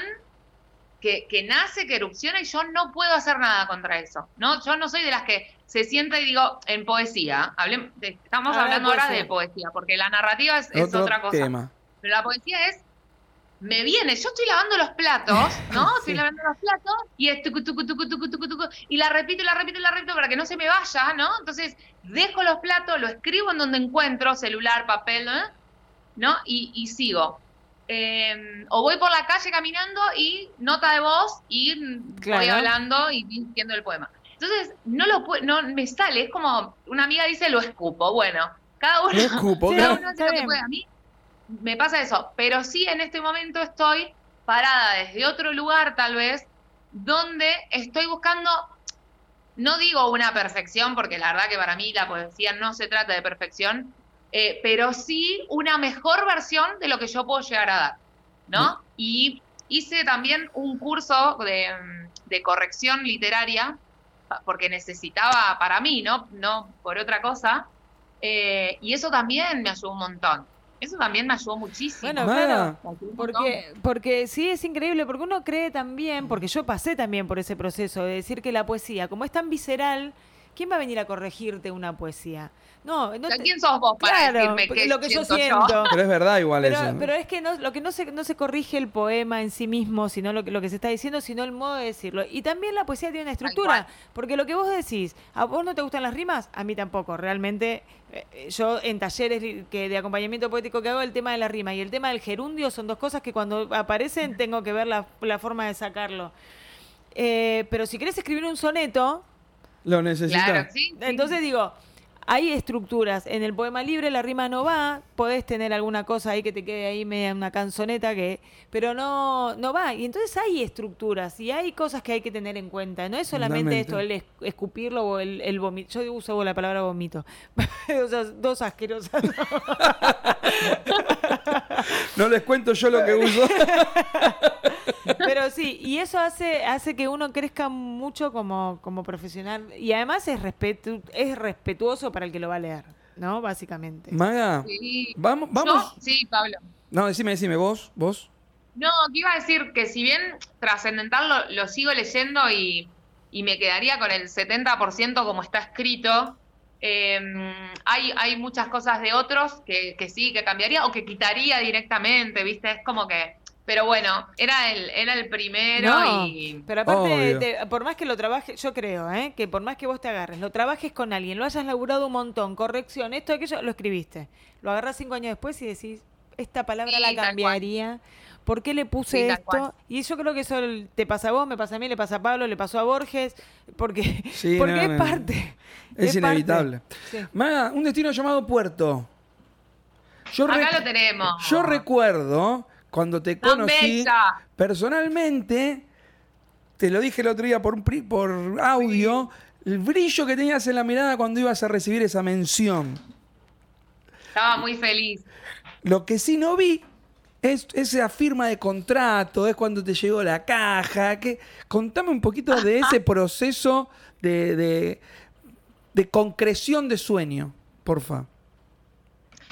que, que nace, que erupciona y yo no puedo hacer nada contra eso, ¿no? Yo no soy de las que se sienta y digo, en poesía, hablem- de- estamos Ah, hablando ahora de poesía, porque la narrativa es, es otra cosa. tema. Pero la poesía es, me viene, yo estoy lavando los platos, ¿no? Estoy lavando los platos y es tucu, tucu, tucu, tucu, tucu, tucu, y la repito, y la repito, y la repito para que no se me vaya, ¿no? Entonces, dejo los platos, lo escribo en donde encuentro, celular, papel, ¿no? ¿No? Y, y sigo. Eh, o voy por la calle caminando y nota de voz y voy hablando y diciendo el poema. Entonces, no lo pu- no me sale, es como una amiga dice, lo escupo. Bueno, cada uno Lo escupo, cada uno hace lo que puede. A mí me pasa eso, pero sí en este momento estoy parada desde otro lugar tal vez, donde estoy buscando, no digo una perfección, porque la verdad que para mí la poesía no se trata de perfección, eh, pero sí una mejor versión de lo que yo puedo llegar a dar, ¿no? Y hice también un curso de, de corrección literaria, porque necesitaba para mí, ¿no? No por otra cosa, eh, y eso también me ayudó un montón. Eso también me ayudó muchísimo. Bueno, Mara, claro. Porque, porque sí es increíble, porque uno cree también, porque yo pasé también por ese proceso de decir que la poesía, como es tan visceral, ¿quién va a venir a corregirte una poesía? No, no te- ¿Quién sos vos para Claro, decirme qué lo que yo siento. Pero es verdad igual Pero, eso. ¿no? pero es que no, lo que no se, no se corrige el poema en sí mismo, sino lo que, lo que se está diciendo, sino el modo de decirlo. Y también la poesía tiene una estructura, porque lo que vos decís, ¿a vos no te gustan las rimas? A mí tampoco. Realmente, eh, yo en talleres que de acompañamiento poético que hago, el tema de la rima y el tema del gerundio son dos cosas que cuando aparecen tengo que ver la, la forma de sacarlo. Eh, pero si querés escribir un soneto, Lo necesitas. Claro, sí. entonces digo, hay estructuras. En el poema libre la rima no va, podés tener alguna cosa ahí que te quede ahí media una canzoneta que, pero no, no va. Y entonces hay estructuras y hay cosas que hay que tener en cuenta. No es solamente esto, el es- escupirlo o el, el vomito. Yo uso la palabra vomito. o sea, dos asquerosas. No les cuento yo lo que uso. Pero sí, y eso hace, hace que uno crezca mucho como, como profesional. Y además es, respetu es respetuoso para el que lo va a leer, ¿no? Básicamente. Maga, Sí. vamos, vamos. sí, Pablo. No, decime, decime, vos, vos. No, que iba a decir que si bien trascendental lo, lo sigo leyendo y, y me quedaría con el 70% como está escrito, eh, hay, hay muchas cosas de otros que, que sí, que cambiaría o que quitaría directamente, ¿viste? Es como que... Pero bueno, era el, era el primero No, y... pero aparte, te- por más que lo trabajes, yo creo, ¿eh? que por más que vos te agarres, lo trabajes con alguien, lo hayas laburado un montón, corrección, esto, aquello, lo escribiste. Lo agarras cinco años después y decís, esta palabra Sí, la tal cual. ¿Por qué le puse Sí, esto? Y yo creo que eso te pasa a vos, me pasa a mí, le pasa a Pablo, le pasó a Borges, porque, Sí, porque no, es no. parte. Es, parte. inevitable. Sí. Maga, un destino llamado Puerto. Yo, Acá lo tenemos. yo recuerdo cuando te Tan conocí bella. personalmente, te lo dije el otro día por, por audio, el brillo que tenías en la mirada cuando ibas a recibir esa mención. Estaba muy feliz. Lo que sí no vi es esa firma de contrato, es cuando te llegó la caja. Que, contame un poquito de ese proceso de, de, de concreción de sueño, porfa.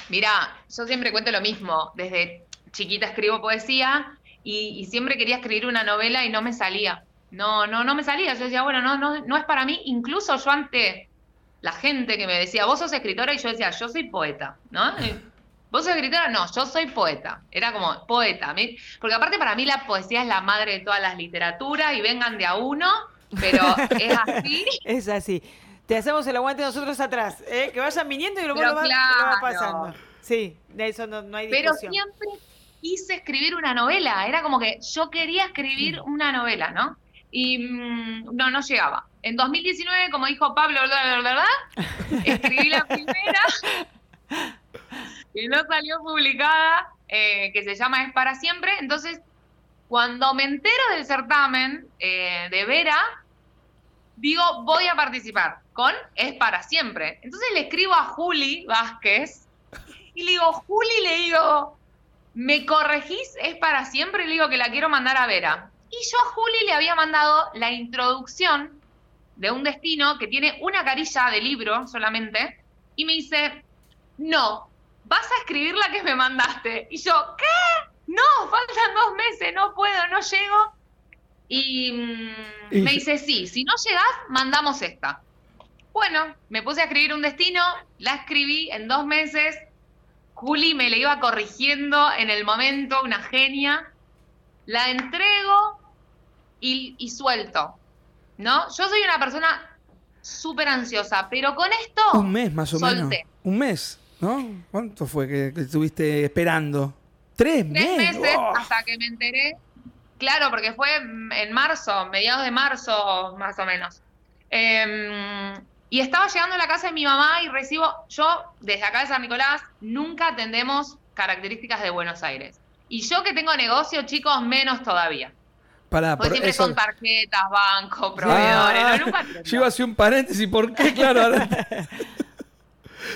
Mirá, yo siempre cuento lo mismo. Desde chiquita escribo poesía y, y siempre quería escribir una novela y no me salía. No, no, no me salía. Yo decía, bueno, no, no, no es para mí. Incluso yo ante la gente que me decía, vos sos escritora, y yo decía, yo soy poeta, ¿no? ¿Vos sos escritora? No, yo soy poeta. Era como poeta. ¿me? Porque aparte para mí la poesía es la madre de todas las literaturas y vengan de a uno, pero es así. Es así. Te hacemos el aguante nosotros atrás, ¿eh? que vayan viniendo y luego Pero lo va, lo va claro. pasando. Sí, de eso no, no hay Pero discusión. siempre quise escribir una novela. Era como que yo quería escribir una novela, ¿no? Y mm, no, no llegaba. En 2019, como dijo Pablo, bla, bla, bla, escribí la primera, que no salió publicada, eh, que se llama Es para siempre. Entonces, cuando me entero del certamen eh, de Vera, digo, voy a participar con Es para siempre. Entonces le escribo a Juli Vázquez y le digo, Juli, le digo, ¿me corregís? Es para siempre. Y le digo que la quiero mandar a Vera. Y yo a Juli le había mandado la introducción de un destino que tiene una carilla de libro solamente. Y me dice, no, vas a escribir la que me mandaste. Y yo, ¿qué? No, faltan dos meses, no puedo, no llego. Y, mm, Y- me dice, sí, si no llegas, mandamos esta. Bueno, me puse a escribir un destino, la escribí en dos meses. Juli me le iba corrigiendo en el momento, una genia. La entrego y, y suelto. ¿No? Yo soy una persona súper ansiosa, pero con esto. Un mes más o menos. Un mes, ¿no? ¿Cuánto fue que, que estuviste esperando? ¿Tres, Tres meses ¡Oh! hasta que me enteré. Claro, porque fue en marzo, mediados de marzo, más o menos. Eh, y estaba llegando a la casa de mi mamá y recibo, yo desde acá de San Nicolás, nunca atendemos características de Buenos Aires. Y yo que tengo negocio, chicos, menos todavía. Pará, Pues por siempre eso- con tarjetas, banco, proveedores, Ah, no, nunca atiendo. Yo iba a hacer un paréntesis, ¿por qué? Claro, ahora-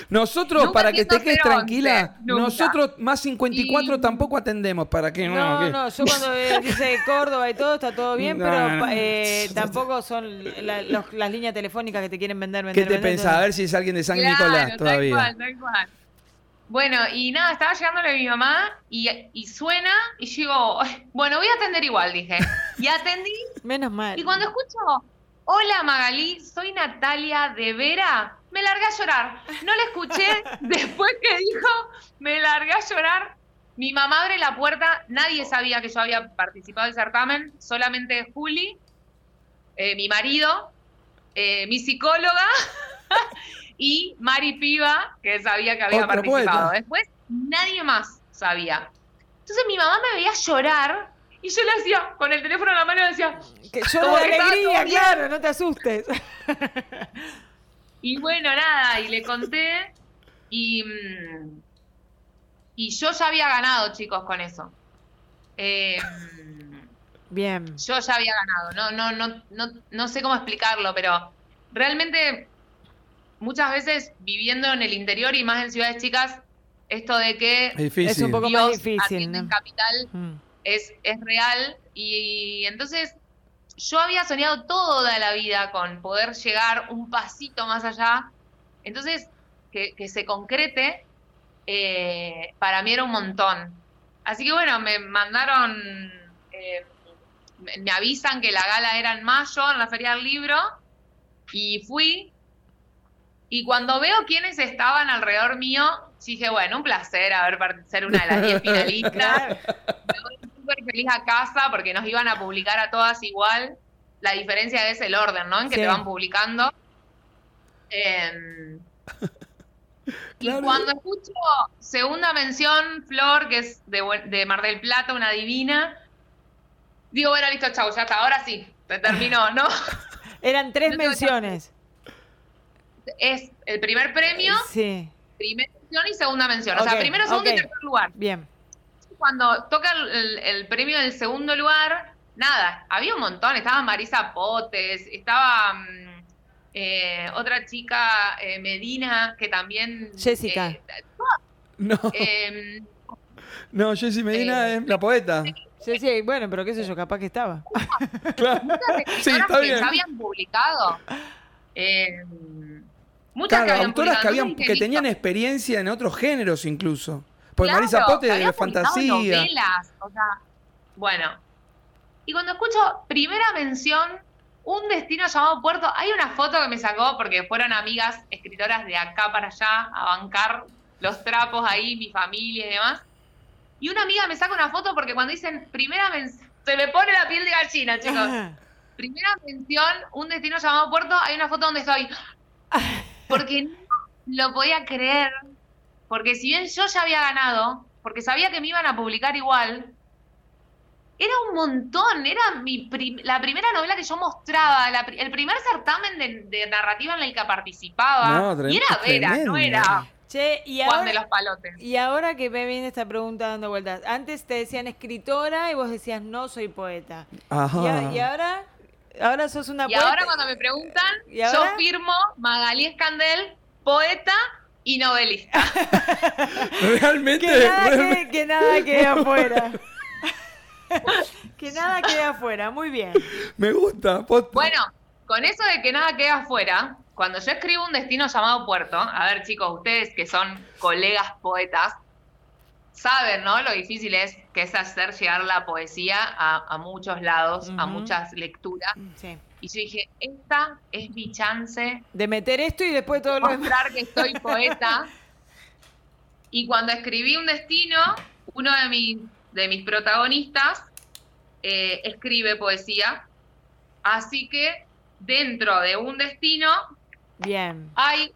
Nosotros, Nunca para que te quedes 011, tranquila, nunca. nosotros más 54 Y- tampoco atendemos, ¿para qué? No, ¿qué? no, yo cuando eh, dice Córdoba y todo, está todo bien, No, pero no, no. eh, tampoco son la- los- las líneas telefónicas que te quieren vender, ¿Qué vender, te vender, pensás? A ver si es alguien de San Claro, Nicolás tal todavía. cual, tal cual. Bueno, y nada, estaba llegándole a mi mamá y, y suena y yo digo, bueno, voy a atender igual, dije. Y atendí Menos mal. y cuando escucho, Hola Magalí, soy Natalia de Vera. Me largué a llorar. No la escuché después que dijo, me largué a llorar. Mi mamá abre la puerta, nadie sabía que yo había participado del certamen, solamente Juli, eh, mi marido, eh, mi psicóloga y Mari Piva, que sabía que había participado. poeta. Después nadie más sabía. Entonces mi mamá me veía llorar y yo le hacía, con el teléfono en la mano, le decía, Que yo Como de alegría, claro, no te asustes. Y bueno, nada, y le conté y, mm, y yo ya había ganado, chicos, con eso. Eh, Bien. yo ya había ganado, no, no, no, no, no sé cómo explicarlo, pero realmente muchas veces viviendo en el interior y más en ciudades chicas, esto de que Es difícil. Es un poco Dios más difícil, Mm. es, es real y entonces yo había soñado toda la vida con poder llegar un pasito más allá, entonces que, que se concrete, eh, para mí era un montón. Así que bueno, me mandaron, eh, me, avisan que la gala era en mayo, en la Feria del Libro, y fui. Y cuando veo quiénes estaban alrededor mío, dije, bueno, un placer haber ser una de las 10 finalistas Claro. me voy súper feliz a casa porque nos iban a publicar a todas igual. La diferencia es el orden, ¿no? En que Sí. te van publicando. Eh, Claro. Y cuando escucho segunda mención, Flor, que es de, de Mar del Plata, una divina, digo, bueno, listo, chau, ya está, ahora sí, se terminó, ¿no? Eran tres No menciones. es el primer premio, Sí. primera mención y segunda mención. O sea, primero, segundo ok. y tercer lugar. Bien. Cuando toca el, el- el premio del segundo lugar, nada, había un montón. Estaba Marisa Potes, estaba mm, eh, otra chica, eh, Medina, que también... Jessica. eh, No, eh, no, Jessy Medina Eh, es la poeta. Sí, sí, bueno, pero qué sé yo, capaz que estaba. Claro. muchas Sí, está que bien. ya habían publicado. Eh, muchas Claro, que habían autoras que, habían, que tenían experiencia en otros géneros incluso. Porque Claro, Marisa Pote de fantasía. novelas, o sea, bueno. Y cuando escucho primera mención, un destino llamado Puerto, hay una foto que me sacó porque fueron amigas escritoras de acá para allá a bancar los trapos ahí, mi familia y demás. Y una amiga me saca una foto porque cuando dicen primera mención, se me pone la piel de gallina, chicos. Primera mención, un destino llamado Puerto, hay una foto donde estoy. Porque no lo podía creer. Porque si bien yo ya había ganado, porque sabía que me iban a publicar igual, era un montón. Era mi prim- la primera novela que yo mostraba, la el primer certamen de, de narrativa en el que participaba. No, y era Vera, no era Che, y Juan de ahora, los Palotes. y ahora que me viene esta pregunta dando vueltas. Antes te decían escritora y vos decías no soy poeta. Y, Ajá. a- y ahora, ahora sos una Y poeta. ahora cuando me preguntan, ¿Y yo firmo Magalí Escandel, poeta y novelista. Realmente, Que nada, realmente- que, que nada quede afuera. que nada quede afuera. Muy bien. me gusta. posta. Bueno, con eso de que nada queda afuera, cuando yo escribo un destino llamado Puerto, a ver chicos, ustedes que son colegas poetas, saben, ¿no? Lo difícil es que es hacer llegar la poesía a, a muchos lados, a muchas lecturas. Sí. Y yo dije, esta es mi chance De meter esto y después todo de lo demás. mostrar que soy poeta. Y cuando escribí un destino, uno de mis, de mis protagonistas eh, escribe poesía. Así que dentro de un destino Bien. hay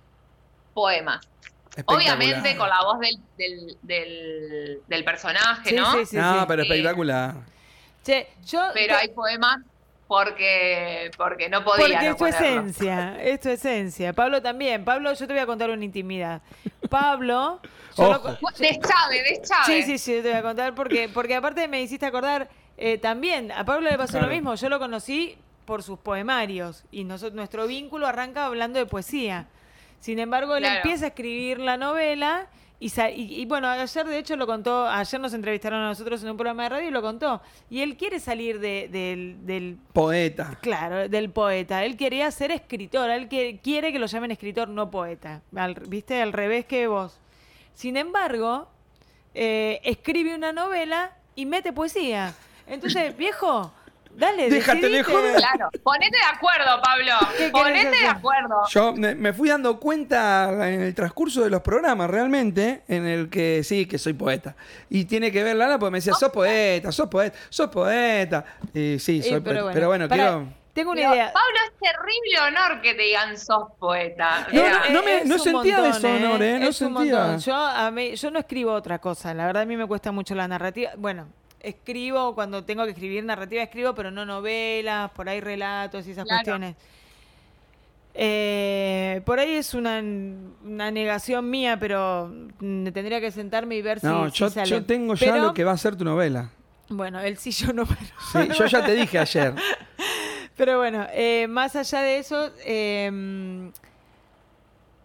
poemas. Obviamente con la voz del, del, del- del personaje, Sí, ¿no? sí, sí. no, sí. pero Eh, espectacular. Che, yo. Pero hay poemas porque, porque no podía. Porque no es tu ponerlo. esencia, es tu esencia. Pablo también. Pablo, yo te voy a contar una intimidad. Pablo. lo Ojo. co- Deschave, deschave. Sí, sí, sí, yo te voy a contar porque, porque aparte me hiciste acordar eh, también, a Pablo le pasó Claro. lo mismo, yo lo conocí por sus poemarios y noso- nuestro vínculo arranca hablando de poesía. Sin embargo, él Claro. empieza a escribir la novela y, y- y bueno, ayer de hecho lo contó, ayer nos entrevistaron a nosotros en un programa de radio y lo contó. Y él quiere salir de- del, del Poeta. Claro, del poeta. Él quería ser escritor, él que, quiere que lo llamen escritor, no poeta. Al- ¿Viste? Al revés que vos. Sin embargo, eh, escribe una novela y mete poesía. Entonces, viejo, Dale, Déjate de decidite. joder. Claro. Ponete de acuerdo, Pablo. ¿Qué querés Ponete de acuerdo. Yo me, fui dando cuenta en el transcurso de los programas, realmente, en el que sí, que soy poeta. Y tiene que ver Lala porque me decía, sos poeta, sos poeta, sos poeta. Y sí, soy Eh, poeta. Pero bueno, quiero... Tengo una Pero, idea. Pablo, es terrible honor que te digan sos poeta. No, no, no me- no un sentía montón, deshonor, ¿eh? No Es un sentía. montón. Yo, a mí- yo no escribo otra cosa. La verdad, a mí me cuesta mucho la narrativa. Bueno, escribo cuando tengo que escribir narrativa, escribo, pero no novelas, por ahí relatos y esas Claro. cuestiones. Eh, por ahí es una, una negación mía, pero mm, tendría que sentarme y ver si, No, si yo, sale. yo tengo ya Pero, lo que va a ser tu novela. Bueno, él sí, yo no. Sí, yo ya te dije ayer. Pero bueno, eh, más allá de eso, eh,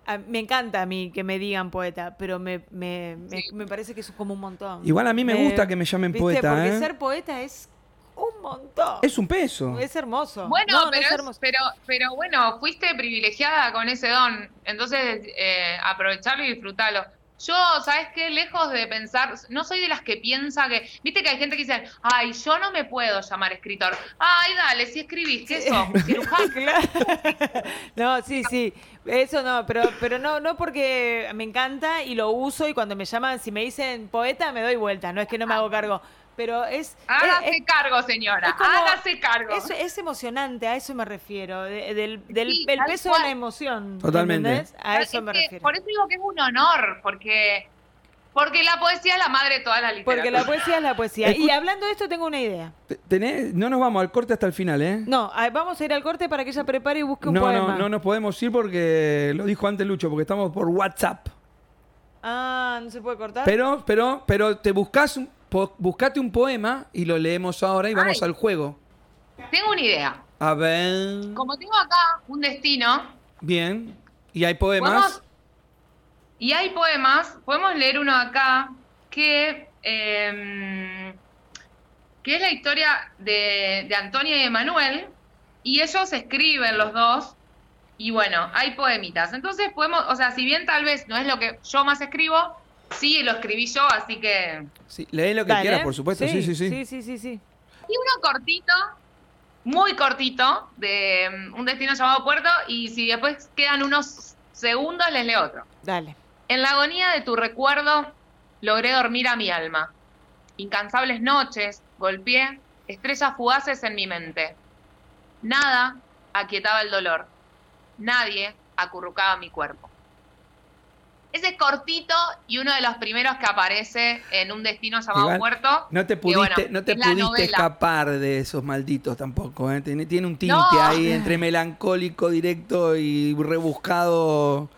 a- me encanta a mí que me digan poeta, pero me, me, me- me parece que eso es como un montón. Igual a mí me gusta que me llamen ¿viste? poeta, Porque ¿eh? ser poeta es un montón. Es un peso. Es hermoso. Bueno, No, no pero, es es- hermoso. pero, pero bueno, fuiste privilegiada con ese don. Entonces, eh, aprovecharlo y disfrutarlo. Yo, ¿sabes qué? Lejos de pensar, no soy de las que piensa que, viste que hay gente que dice, ay, yo no me puedo llamar escritor. Ay, dale, si escribís, ¿qué sos? ¿Un cirujano? No, sí, sí. Eso no, pero, pero no, no porque me encanta y lo uso y cuando me llaman, si me dicen poeta, me doy vuelta. No es que no me hago cargo. Pero es. Hágase es- es- cargo, señora, es como- hágase cargo. Es, es emocionante, a eso me refiero. de- del del Sí, el peso cual. de la emoción. Totalmente. ¿entendés? A Es eso me que refiero. Por eso digo que es un honor, porque, porque la poesía es la madre de toda la literatura. Porque la poesía es la poesía. Y hablando de esto, tengo una idea. Te- tenés- no nos vamos al corte hasta el final, ¿eh? No, a- vamos a ir al corte para que ella prepare y busque un No, poema. no, no nos podemos ir porque lo dijo antes Lucho, porque estamos por WhatsApp. Ah, no se puede cortar. Pero, pero, pero te buscas un, po- buscate un poema y lo leemos ahora y vamos Ay. al juego. Tengo una idea. A ver. Como tengo acá un destino, Bien. ¿Y hay poemas? Y hay poemas, podemos leer uno acá que, eh, que es la historia de, de Antonia y Emanuel, y ellos escriben los dos, y bueno, hay poemitas. Entonces podemos, o sea, si bien tal vez no es lo que yo más escribo, sí lo escribí yo, así que... Sí, lee lo que Dale. quieras, por supuesto. Sí, sí, sí. Sí, sí, sí, sí. Y uno cortito, muy cortito, de mm, un destino llamado Puerto, y si después quedan unos segundos, les leo otro. Dale. En la agonía de tu recuerdo logré dormir a mi alma. Incansables noches, golpeé estrellas fugaces en mi mente. Nada aquietaba el dolor. Nadie acurrucaba mi cuerpo. Ese es cortito y uno de los primeros que aparece en un destino llamado Igual, Puerto. No te pudiste, bueno, no te es pudiste escapar de esos malditos tampoco. ¿eh? Tiene, tiene un tinte No. ahí entre melancólico, directo y rebuscado.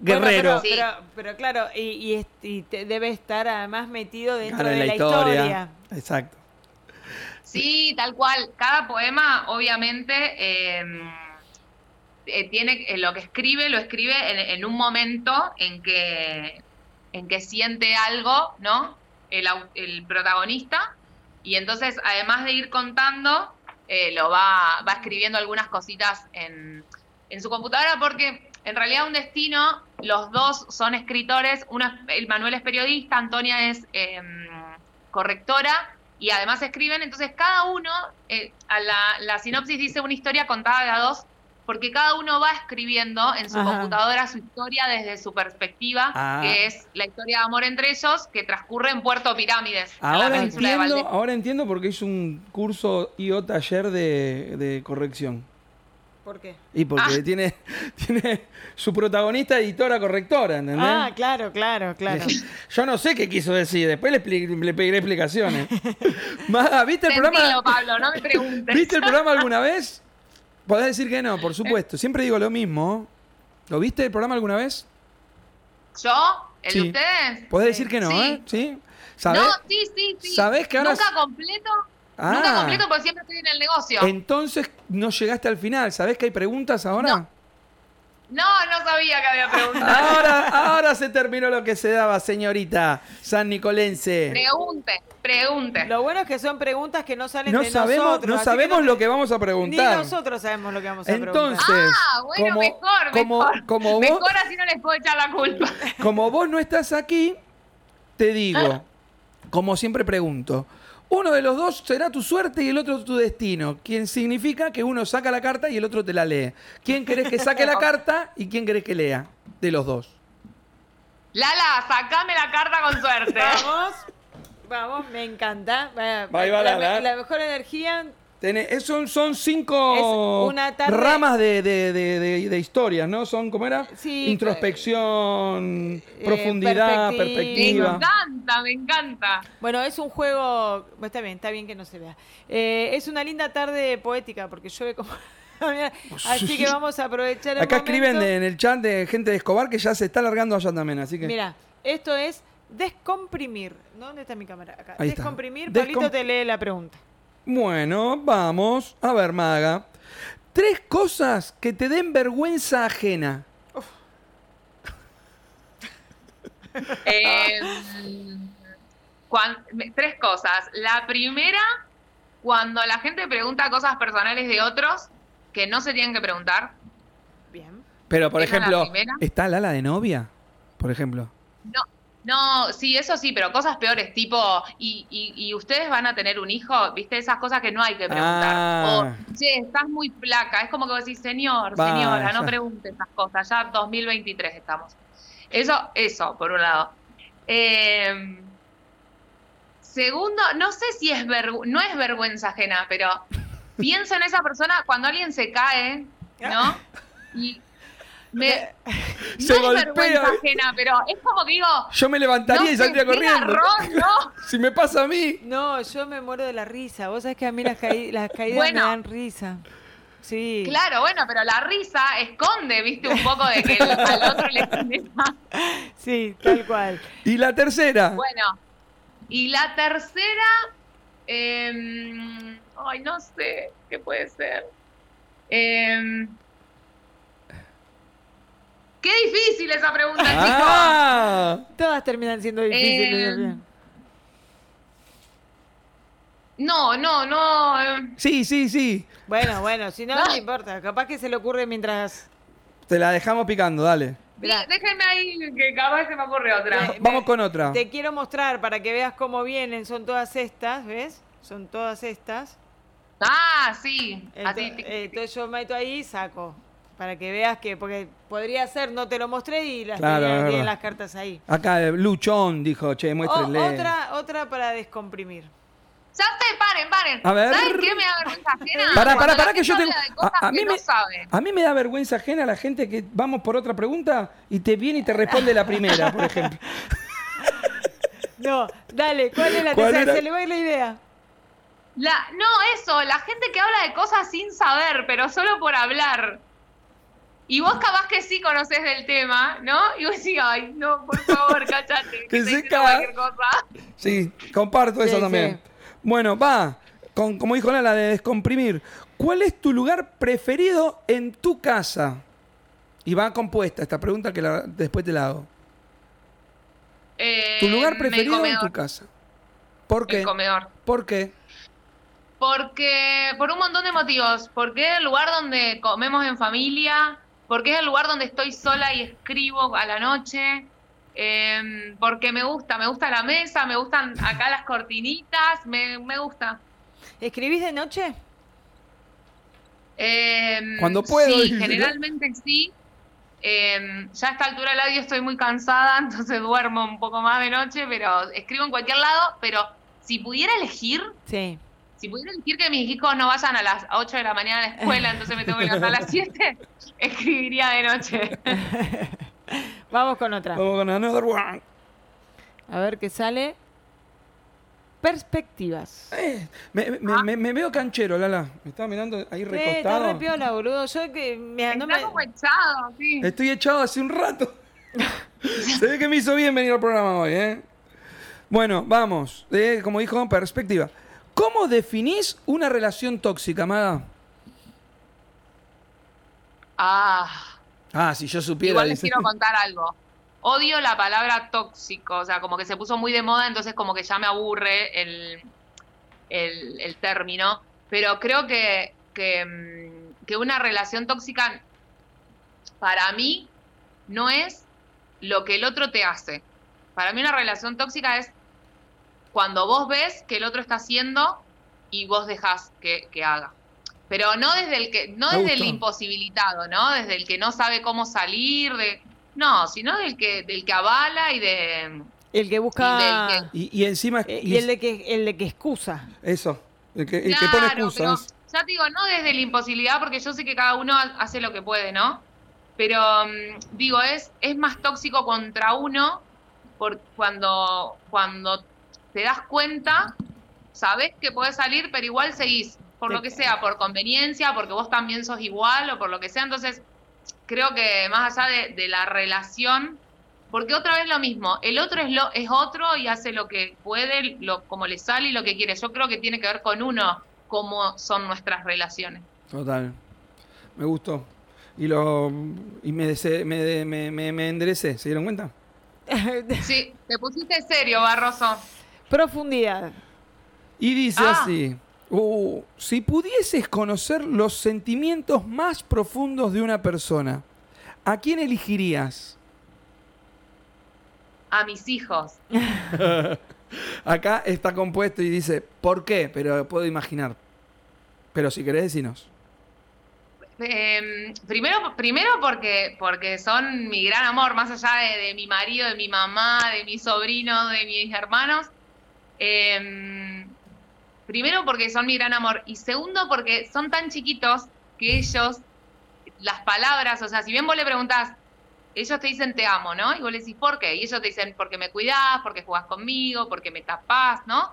Bueno, Guerrero. pero, Sí. pero, pero claro, y, y te- debe estar además metido dentro de la, historia. Exacto. Sí, tal cual. Cada poema, obviamente, eh, eh, tiene eh, lo que escribe, lo escribe en, un momento en que, en que siente algo, ¿no? El, el protagonista. Y entonces, además de ir contando, eh, lo va, va escribiendo algunas cositas en, en su computadora, porque en realidad un destino, los dos son escritores, uno el Manuel es periodista, Antonia es em, correctora, y además escriben, entonces cada uno, a la, la sinopsis dice una historia contada de a dos, porque cada uno va escribiendo en su Ajá. computadora su historia desde su perspectiva, Ah. que es la historia de amor entre ellos, que transcurre en Puerto Pirámides, en la Ahora península de entiendo, Valdés. ahora entiendo porque hice un curso y o taller de, de corrección. ¿Por qué? Y porque Ah. tiene, tiene su protagonista editora correctora, ¿entendés? Ah, claro, claro, claro. Yo no sé qué quiso decir, después le, pediré explicaciones. ¿Viste el Sentilo, programa? Pablo, no me preguntes. ¿Viste el programa alguna vez? Podés decir que no, por supuesto. Siempre digo lo mismo. ¿Lo viste el programa alguna vez? ¿Yo? ¿El Sí. de ustedes? Podés decir que no, Sí. ¿eh? ¿Sí? ¿Sabés? No, sí, sí, sí. ¿Sabés que ahora- Nunca completo, Ah. nunca completo porque siempre estoy en el negocio. Entonces no llegaste al final. ¿Sabés que hay preguntas ahora? No. No, no sabía que había preguntas. Ahora, ahora se terminó lo que se daba, señorita San Nicolense. Pregunte, pregunte. Lo bueno es que son preguntas que no salen No de sabemos, nosotros. no sabemos no- lo que vamos a Ni preguntar. nosotros sabemos lo que vamos a Entonces, preguntar. Ah, bueno, como, mejor, como, mejor. como vos, Mejor así no les puedo echar la culpa. como vos no estás aquí, te digo, como siempre pregunto, uno de los dos será tu suerte y el otro tu destino. Quien significa que uno saca la carta y el otro te la lee. ¿Quién querés que saque la carta y quién querés que lea? De los dos. Lala, sacame la carta con suerte. Vamos, vamos, me encanta. Va- va la mejor energía. Tenés- son, son cinco Es una tarde- ramas de, de, de- de- de historias, ¿no? Son, ¿cómo era? Sí, Introspección, eh, profundidad, perspectiva. Me encanta, me encanta. Bueno, es un juego. Está bien, está bien que no se vea. Eh, es una linda tarde poética porque llueve como. Así que vamos a aprovechar el Acá momento. escriben de- en el chat de gente de Escobar que ya se está alargando allá también, así que... Mira, esto es descomprimir. ¿Dónde está mi cámara? Acá. Ahí está. descomprimir. Descom- Pablito te lee la pregunta. Bueno, vamos. A ver, Maga. Tres cosas que te den vergüenza ajena. Eh, cuan- tres cosas. La primera, cuando la gente pregunta cosas personales de otros que no se tienen que preguntar. Bien. Pero, por Esa la ejemplo, primera. ¿está Lala de novia? Por ejemplo. No, no, sí, eso sí, pero cosas peores, tipo, y, y, y ustedes van a tener un hijo, viste, esas cosas que no hay que preguntar. Ah. O, che, estás muy flaca, es como que vos decís, señor, señora, no pregunte esas cosas, ya 2023 estamos. Eso, eso, por un lado. Eh, segundo, no sé si es vergüenza, no es vergüenza ajena, pero pienso en esa persona cuando alguien se cae, ¿no? Y me, no Se es golpea, vergüenza ¿viste? ajena, pero es como que digo, Yo me levantaría no y saldría corriendo. garrón, ¿no? si me pasa a mí. No, yo me muero de la risa. Vos sabés que a mí las, caí- las caídas Bueno. me dan risa. Sí. Claro, bueno, pero la risa esconde, viste, un poco de que el- al otro le. Sí, tal cual. Y la tercera. Bueno, y la tercera, em, ay, no sé qué puede ser. Em, qué difícil esa pregunta, chicos. Ah, Todas terminan siendo difíciles. Eh. No, no, no. em, sí, sí, sí. Bueno, bueno, si no, No. no importa. Capaz que se le ocurre mientras. Te la dejamos picando, dale. Mirá. Déjenme ahí que capaz se me ocurre otra. Eh, Vamos me- con otra. Te quiero mostrar para que veas cómo vienen. Son todas estas, ¿ves? Son todas estas. Ah, sí. Ento- Así, eh, entonces yo meto ahí y saco. Para que veas que, porque podría ser, no te lo mostré y las Claro, tienen las cartas ahí. Acá eh, Luchón dijo, che, O- muéstrenle. otra, otra para descomprimir. Ya sé, paren, paren. A ver. ¿Saben qué me da vergüenza ajena? Pará, la pará, que gente yo te. habla de cosas A, a mí que me, no saben. a mí me da vergüenza ajena la gente que vamos por otra pregunta y te viene y te responde la primera, por ejemplo. No, dale, ¿cuál es la ¿Cuál tercera? era? Se le va a ir la idea. La, no, eso, la gente que habla de cosas sin saber, pero solo por hablar. Y vos capaz que sí conoces del tema, ¿no? Y vos decís, ay, no, por favor, cállate. Que cualquier cosa. Sí, comparto eso Sí, también. sí. Bueno, va. Con, como dijo Lala, de descomprimir. ¿Cuál es tu lugar preferido en tu casa? Y va compuesta esta pregunta que la- después te la hago. Eh, ¿Tu lugar el preferido en tu casa? ¿Por qué? El comedor. ¿Por qué? Porque, por un montón de motivos. Porque es el lugar donde comemos en familia, porque es el lugar donde estoy sola y escribo a la noche, em, porque me gusta, me gusta la mesa, me gustan acá las cortinitas, me, me gusta. ¿Escribís de noche? Em, Cuando puedo, Sí, generalmente sí. Em, ya a esta altura del audio estoy muy cansada, entonces duermo un poco más de noche, pero escribo en cualquier lado, pero si pudiera elegir, Sí. Si pudiera elegir que mis hijos no vayan a las 8 de la mañana a la escuela, entonces me tengo que levantar a las 7, escribiría de noche. Vamos con otra. Vamos con another one. A ver qué sale. Perspectivas. Eh, me, me- Ah. me- me veo canchero, Lala. Me estaba mirando ahí Eh, está recostado. re piola, boludo. Yo que. mira, no Está me- como echado, sí. Estoy echado hace un rato. Se ve que me hizo bien venir al programa hoy, ¿eh? Bueno, vamos. Eh, como dijo, perspectiva. ¿Cómo definís una relación tóxica, Maga? Ah, Ah, si yo supiera. igual les quiero contar algo. Odio la palabra tóxico, o sea, como que se puso muy de moda, entonces como que ya me aburre el, el, el término, pero creo que, que, mm, que una relación tóxica para mí no es lo que el otro te hace. Para mí una relación tóxica es cuando vos ves que el otro está haciendo y vos dejás que, que haga. Pero no desde el que, no desde el imposibilitado, ¿no? Desde el que no sabe cómo salir, de, no, sino del que, del que avala y de, El que busca. Y Y, y encima. eh, y y el de que el de que excusa. Eso. El que, el que pone Claro, excusas. pero ya te digo, no desde la imposibilidad, porque yo sé que cada uno ha- hace lo que puede, ¿no? Pero mm, digo, es, es más tóxico contra uno por cuando, cuando te das cuenta, sabes que puedes salir, pero igual seguís, por lo que sea, por conveniencia, porque vos también sos igual o por lo que sea. Entonces, creo que más allá de, de la relación, porque otra vez lo mismo, el otro es lo es otro y hace lo que puede, lo como le sale y lo que quiere. Yo creo que tiene que ver con uno cómo son nuestras relaciones. Total. Me gustó. Y lo y me, dese- me, me, me, me enderecé, ¿se dieron cuenta? Sí, te pusiste serio, Barroso. Profundidad. Y dice Ah. así. uh, si pudieses conocer los sentimientos más profundos de una persona, ¿a quién elegirías? A mis hijos. Acá está compuesto y dice, ¿por qué? Pero puedo imaginar. Pero si querés, decinos. Eh, primero, primero porque, porque son mi gran amor, más allá de, de mi marido, de mi mamá, de mis sobrinos, de mis hermanos. Eh, primero porque son mi gran amor. Y segundo porque son tan chiquitos que ellos, las palabras, o sea, si bien vos le preguntás, ellos te dicen te amo, ¿no? Y vos le decís ¿por qué? Y ellos te dicen porque me cuidás, porque jugás conmigo, porque me tapás, ¿no?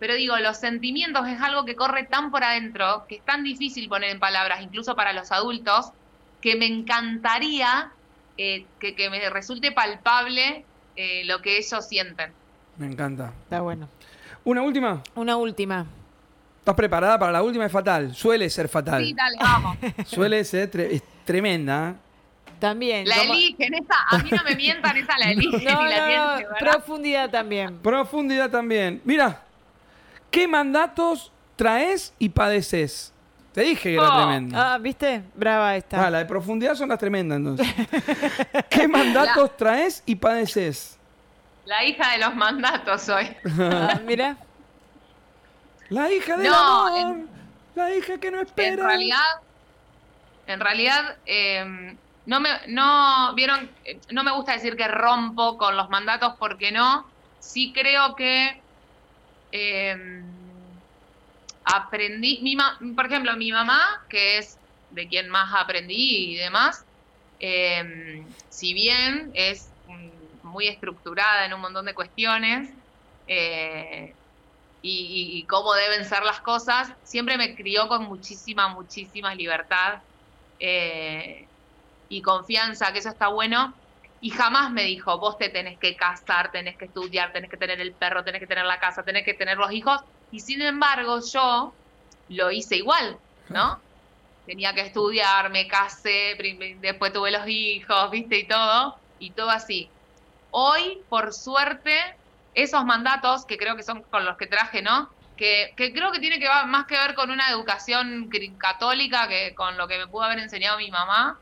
Pero digo, los sentimientos es algo que corre tan por adentro, que es tan difícil poner en palabras, incluso para los adultos, que me encantaría eh, que, que me resulte palpable eh, lo que ellos sienten. Me encanta. Está bueno. ¿Una última? Una última. ¿Estás preparada para la última? Es fatal. Suele ser fatal. Sí, dale, vamos. Suele ser tre- es tremenda. También. La como- eligen, esa, a mí no me mientan, esa la eligen No, y la no, tienen no, que ver. profundidad también. Profundidad también. Mira, ¿qué mandatos traes y padeces? Te dije que era Oh. tremenda. Ah, ¿viste? Brava esta. Ah, la de profundidad son las tremendas entonces. ¿Qué mandatos traes y padeces? La hija de los mandatos soy. Ah, mira. La hija del No, amor. en- la hija que no espera. En realidad, en realidad, eh, no me, no, vieron, no me gusta decir que rompo con los mandatos porque no. Sí creo que eh, aprendí, mi ma- por ejemplo, mi mamá, que es de quien más aprendí y demás, eh, si bien es muy estructurada en un montón de cuestiones, eh, y, y- y cómo deben ser las cosas, siempre me crió con muchísima, muchísima libertad eh, y confianza, que eso está bueno. Y jamás me dijo, vos te tenés que casar, tenés que estudiar, tenés que tener el perro, tenés que tener la casa, tenés que tener los hijos. Y sin embargo, yo lo hice igual, ¿no? Tenía que estudiar, me casé, después tuve los hijos, viste, y todo, y todo así. Hoy, por suerte, esos mandatos, que creo que son con los que traje, ¿no? Que, creo que tiene que va- más que ver con una educación católica que con lo que me pudo haber enseñado mi mamá.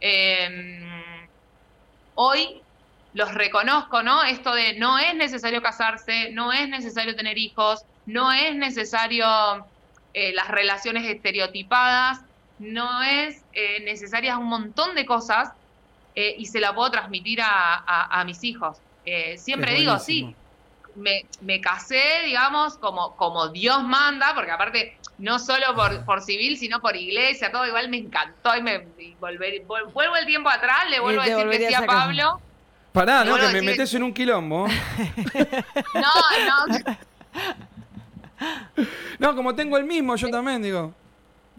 Eh, hoy los reconozco, ¿no? Esto de no es necesario casarse, no es necesario tener hijos, no es necesario eh, las relaciones estereotipadas, no es eh, necesarias un montón de cosas eh, y se la puedo transmitir a, a- a mis hijos. Eh, siempre digo, sí, me, me casé, digamos, como, como Dios manda, porque aparte no solo por, por civil, sino por iglesia, todo igual me encantó y me y volver, vol- vuelvo el tiempo atrás, le vuelvo a decir que sí a. Pablo. Pará, no, que me metes en un quilombo. No, no, No, como tengo el mismo, yo también digo.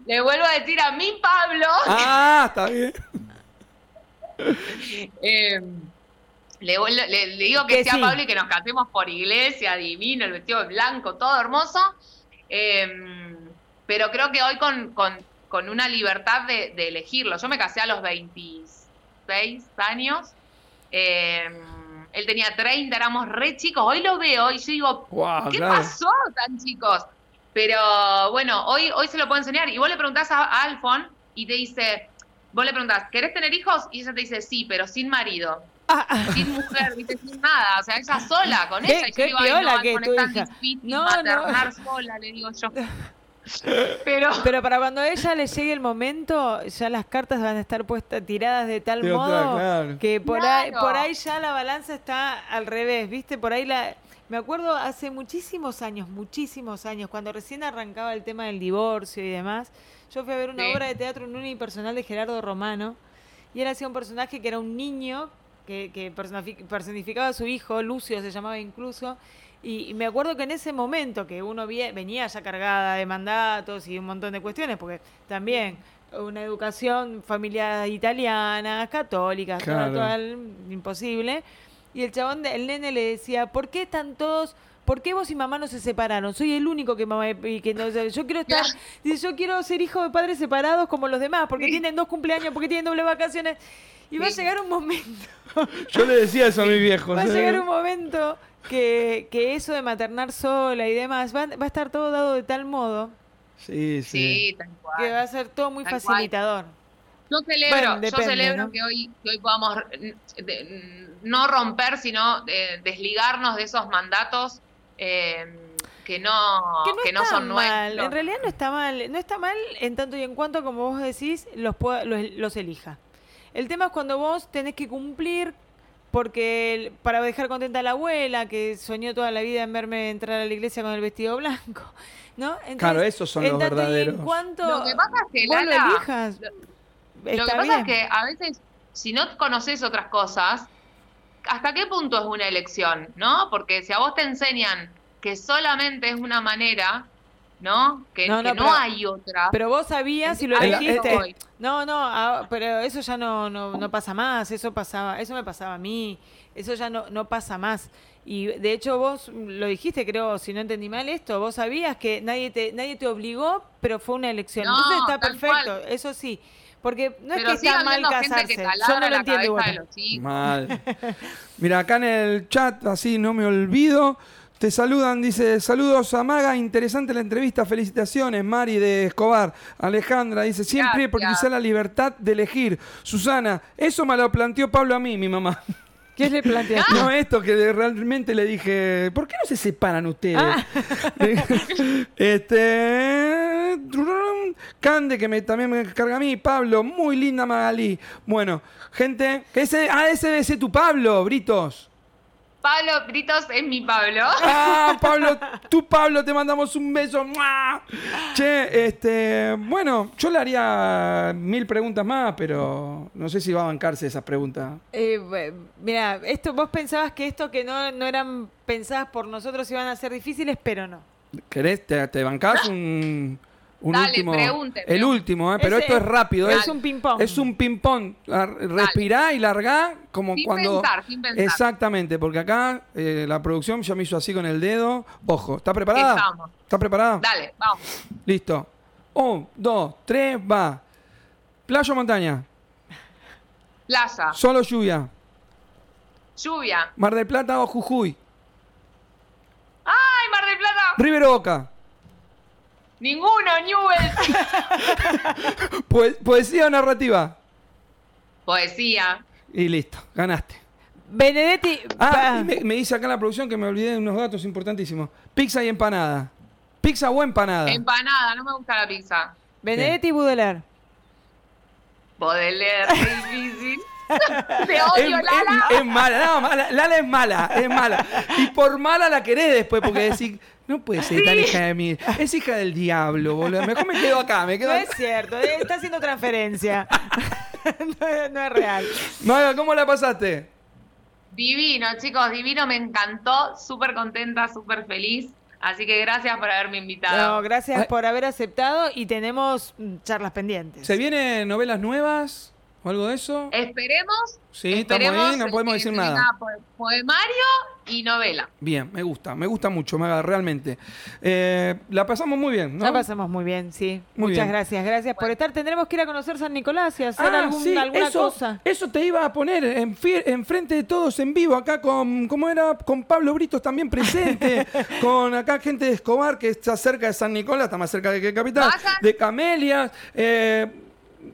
le vuelvo a decir a mi Pablo. Ah, está bien. Eh, le, vuelvo- le- le digo que, Que sea sí. Pablo y que nos casemos por iglesia, divino, el vestido de blanco, todo hermoso. Eh, pero creo que hoy con, con- con una libertad de, de elegirlo. Yo me casé a los 26 años. Eh, él tenía 30, éramos re chicos. Hoy lo veo y yo digo, Wow, ¿Qué claro. pasó tan chicos? Pero bueno, hoy, hoy se lo puedo enseñar. Y vos le preguntás a, a Alfon y te dice, vos le preguntás, ¿querés tener hijos? Y ella te dice, sí, pero sin marido. sin mujer, ¿viste? sin nada. O sea, ella sola, con Qué- ella. Y yo qué digo, ay, piola no, que con tu esta hija. No, no. maternar sola, le digo yo. Pero, Pero para cuando a ella le llegue el momento, ya las cartas van a estar puestas, tiradas de tal modo claro. que por ahí, por ahí ya la balanza está al revés, ¿viste? Por ahí la... Me acuerdo hace muchísimos años, muchísimos años, cuando recién arrancaba el tema del divorcio y demás, yo fui a ver una Sí. obra de teatro en unipersonal de Gerardo Romano y él hacía un personaje que era un niño que, que personificaba a su hijo, Lucio se llamaba incluso, y, y me acuerdo que en ese momento que uno venía ya cargada de mandatos y un montón de cuestiones, porque también una educación familiar italiana, católica, Claro. toda el- imposible, y el chabón, de- el nene le decía, ¿por qué están todos... ¿Por qué vos y mamá no se separaron? Soy el único que mamá y que no, yo quiero estar, dice, yo quiero ser hijo de padres separados como los demás, porque Sí. tienen dos cumpleaños, porque tienen doble vacaciones. Y va a llegar un momento Yo le decía eso a mi viejo. Va a llegar un momento que, que eso de maternar sola y demás va, va a estar todo dado de tal modo Sí, sí. sí, tal cual. que va a ser todo muy Tal cual. facilitador. Yo celebro, Bueno, yo celebro ¿no? que hoy que hoy podamos de- mm, no romper, sino eh, desligarnos de esos mandatos eh, que no Que no, son mal, nuestros. en realidad no está mal, no está mal en tanto y en cuanto como vos decís los, los, los elija. El tema es cuando vos tenés que cumplir porque el- para dejar contenta a la abuela que soñó toda la vida en verme entrar a la iglesia con el vestido blanco, ¿no? Entonces, Claro, esos son en los tanto y verdaderos. en cuanto Lo que pasa es que, vos lo Lala, elijas, Lo que está pasa bien. es que a veces, si no conoces otras cosas, ¿hasta qué punto es una elección? ¿No? Porque si a vos te enseñan que solamente es una manera, ¿no? Que No, que no, no, pero- hay otra. Pero vos sabías y lo A elegiste. voy. No, no, ah, pero eso ya no, no, no pasa más, eso pasaba, eso me pasaba a mí, eso ya no, no pasa más. Y de hecho vos lo dijiste, creo, si no entendí mal esto, vos sabías que nadie te, nadie te obligó, pero fue una elección. No, Entonces está perfecto, eso sí. Porque no es que está mal casarse. que Yo no lo la entiendo igual. de los chicos. Mal. Mira, acá en el chat, así no me olvido. Te saludan, dice, saludos a Maga, interesante la entrevista, felicitaciones, Mari de Escobar. Alejandra dice, siempre Gracias. priorizar la libertad de elegir. Susana, eso me lo planteó Pablo a mí, mi mamá. ¿Qué le planteaste? No, esto que realmente le dije, ¿por qué no se separan ustedes? Ah. este. Cande, que me, también me carga a mí. Pablo, muy linda Magalí. Bueno, gente, que ese, ah, ese debe ser tu Pablo, Britos. Pablo Britos es mi Pablo. Ah, Pablo, tú Pablo, te mandamos un beso. ¡Mua! Che, este, bueno, yo le haría mil preguntas más, pero no sé si va a bancarse esas preguntas. Eh, mira, esto, vos pensabas que esto que no, no eran pensadas por nosotros iban a ser difíciles, pero no. ¿Querés? ¿Te, te bancás un, un Dale, último? el último, ¿eh? pero Ese esto es rápido. es Es, un ping-pong. Es un ping-pong. Respirá y largá como Sin cuando... pensar, sin pensar. Exactamente, porque acá eh, la producción ya me hizo así con el dedo. Ojo, ¿está preparada? Estamos. ¿Está preparada? Dale, vamos. Listo. Un, dos, tres, va. Playa o montaña. Playa, Solo lluvia. lluvia. Mar del Plata o Jujuy. ¡Ay, Mar del Plata! River o Boca. Ninguno, Newell. Poe- poesía o narrativa. Poesía. Y listo, ganaste. Benedetti. Ah, me, me dice acá en la producción que me olvidé de unos datos importantísimos. Pizza y empanada. ¿Pizza o empanada? Empanada, no me gusta la pizza. Benedetti y Baudelaire. Baudelaire, qué difícil. Te odio, es- Lala. es mala, no, mala, Lala es mala, es mala. Y por mala la querés después, porque decís, no puede ser tan hija de mí. Es hija del diablo, boludo. Mejor me quedo acá, me quedo No acá. es cierto, eh, está haciendo transferencia. no, es, no es real. Maga, ¿cómo la pasaste? Divino, chicos, divino, me encantó. Súper contenta, súper feliz. Así que gracias por haberme invitado. No, gracias Ay. por haber aceptado y tenemos mm, charlas pendientes. ¿Se vienen novelas nuevas o algo de eso? Esperemos. Sí, estamos esperemos ahí, no podemos decir nada. po- Poemario y novela. Bien, me gusta, me gusta mucho, Maga, realmente. Eh, la pasamos muy bien, ¿no? La pasamos muy bien, sí. Muy Muchas bien. gracias, gracias por estar. Tendremos que ir a conocer San Nicolás y hacer Ah, algún- sí, alguna eso, cosa. Eso te iba a poner en, frente de todos en vivo, acá con, ¿cómo era? Con Pablo Britos también presente, con acá gente de Escobar que está cerca de San Nicolás, está más cerca de que Capital, de Camelias. eh,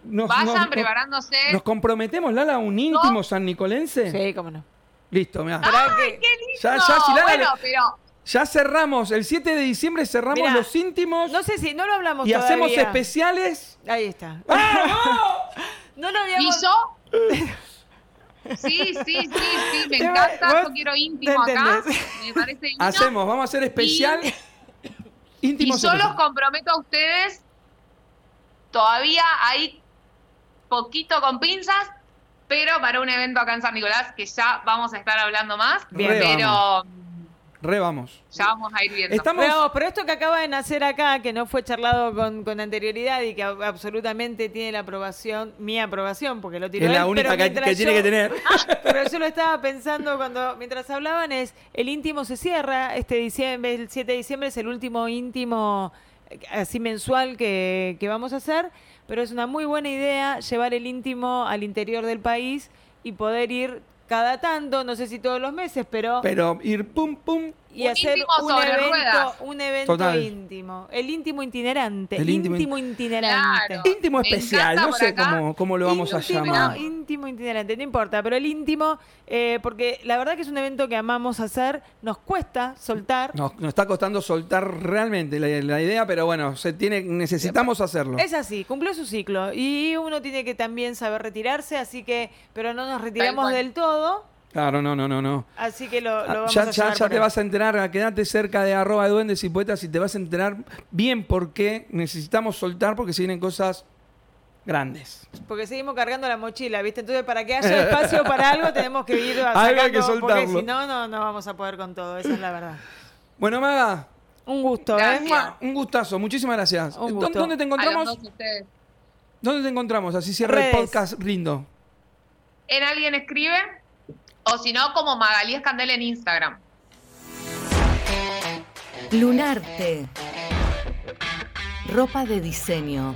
nos, Vayan nos- nos- preparándose. nos comprometemos, Lala, a un íntimo sannicolense. Sí, cómo no. Listo, mirá. Esperá que- Ya, No, ya, si Lala bueno, pero ya cerramos. El 7 de diciembre cerramos Mirá, los íntimos No sé si no lo hablamos y hacemos todavía. especiales. Ahí está. ¡Ah! No lo ¿Y habíamos. yo? Sí, sí, sí, sí, me Te va- encanta. vos Yo quiero íntimo te acá. entendés. Me parece divino. Hacemos, vamos a hacer especial. Y Íntimos yo los comprometo a ustedes. Todavía hay poquito con pinzas, pero para un evento acá en San Nicolás, que ya vamos a estar hablando más. Bien. pero Re vamos. ya vamos a ir viendo. Estamos. Pero, pero esto que acaba de nacer acá, que no fue charlado con, con anterioridad y que a- absolutamente tiene la aprobación, mi aprobación, porque lo tiró Es la él, única que, que tiene yo- que tener. Pero yo lo estaba pensando cuando mientras hablaban es el íntimo se cierra este diciembre, el 7 de diciembre es el último íntimo eh, así mensual que, que vamos a hacer, pero es una muy buena idea llevar el íntimo al interior del país y poder ir cada tanto, no sé si todos los meses, pero Pero ir pum, pum. Y Un hacer íntimo un evento, ruedas. un evento Total. íntimo, el íntimo itinerante, El íntimo íntimo, in- itinerante. Claro. Íntimo especial. No sé cómo, cómo lo vamos a íntimo, llamar. Íntimo itinerante, no importa, pero el íntimo, eh, porque la verdad que es un evento que amamos hacer, nos cuesta soltar. Nos, nos está costando soltar realmente la, la idea, pero bueno, se tiene, necesitamos hacerlo. Es así, cumplió su ciclo y uno tiene que también saber retirarse, así que, pero no nos retiramos del todo, Claro, no, no, no, no. así que lo, lo Ah, vamos ya a ya, ya por te ahí. vas a enterar, quedate cerca de arroba de duendes y poetas y te vas a enterar bien por qué necesitamos soltar porque se vienen cosas grandes. Porque seguimos cargando la mochila, ¿viste? Entonces, para que haya espacio para algo, tenemos que ir Algo hay que porque soltarlo. si no, no, no vamos a poder con todo, esa es la verdad. Bueno, Maga, Un gusto, Gracias. ¿eh? un gustazo, muchísimas gracias. Un ¿Dó- gusto. ¿Dónde te A encontramos? los dos ustedes. ¿Dónde te encontramos? Así cierra el podcast lindo. En alguien escribe, o si no, como Magalí Escandel en Instagram. Lunarte. Ropa de diseño.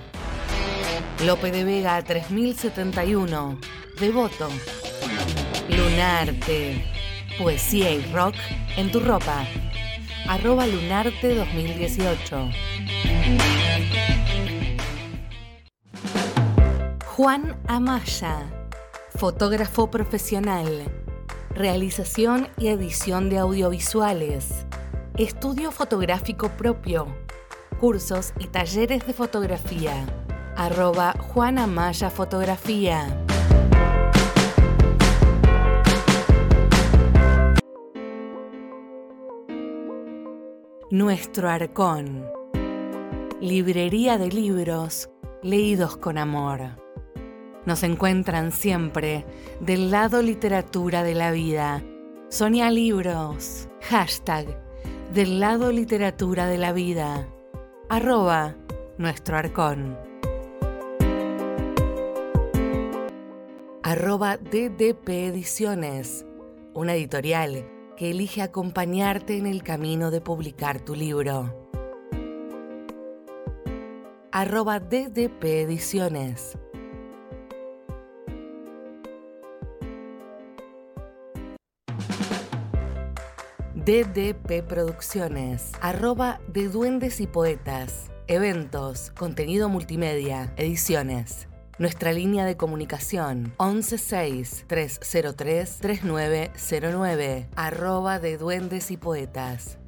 Lope de Vega 3071. Devoto. Lunarte. Poesía y rock en tu ropa. Arroba Lunarte 2018. Juan Amaya. Fotógrafo profesional. Realización y edición de audiovisuales. Estudio fotográfico propio. Cursos y talleres de fotografía. Arroba Juana Maya Fotografía. Nuestro Arcón. Librería de libros leídos con amor. Nos encuentran siempre del lado literatura de la vida. Sonia Libros. Hashtag del lado literatura de la vida. Arroba nuestro arcón. Arroba DDP Ediciones. Una editorial que elige acompañarte en el camino de publicar tu libro. Arroba DDP Ediciones. DDP Producciones, arroba de Duendes y Poetas, eventos, contenido multimedia, ediciones. Nuestra línea de comunicación 116-303-3909, arroba de Duendes y Poetas.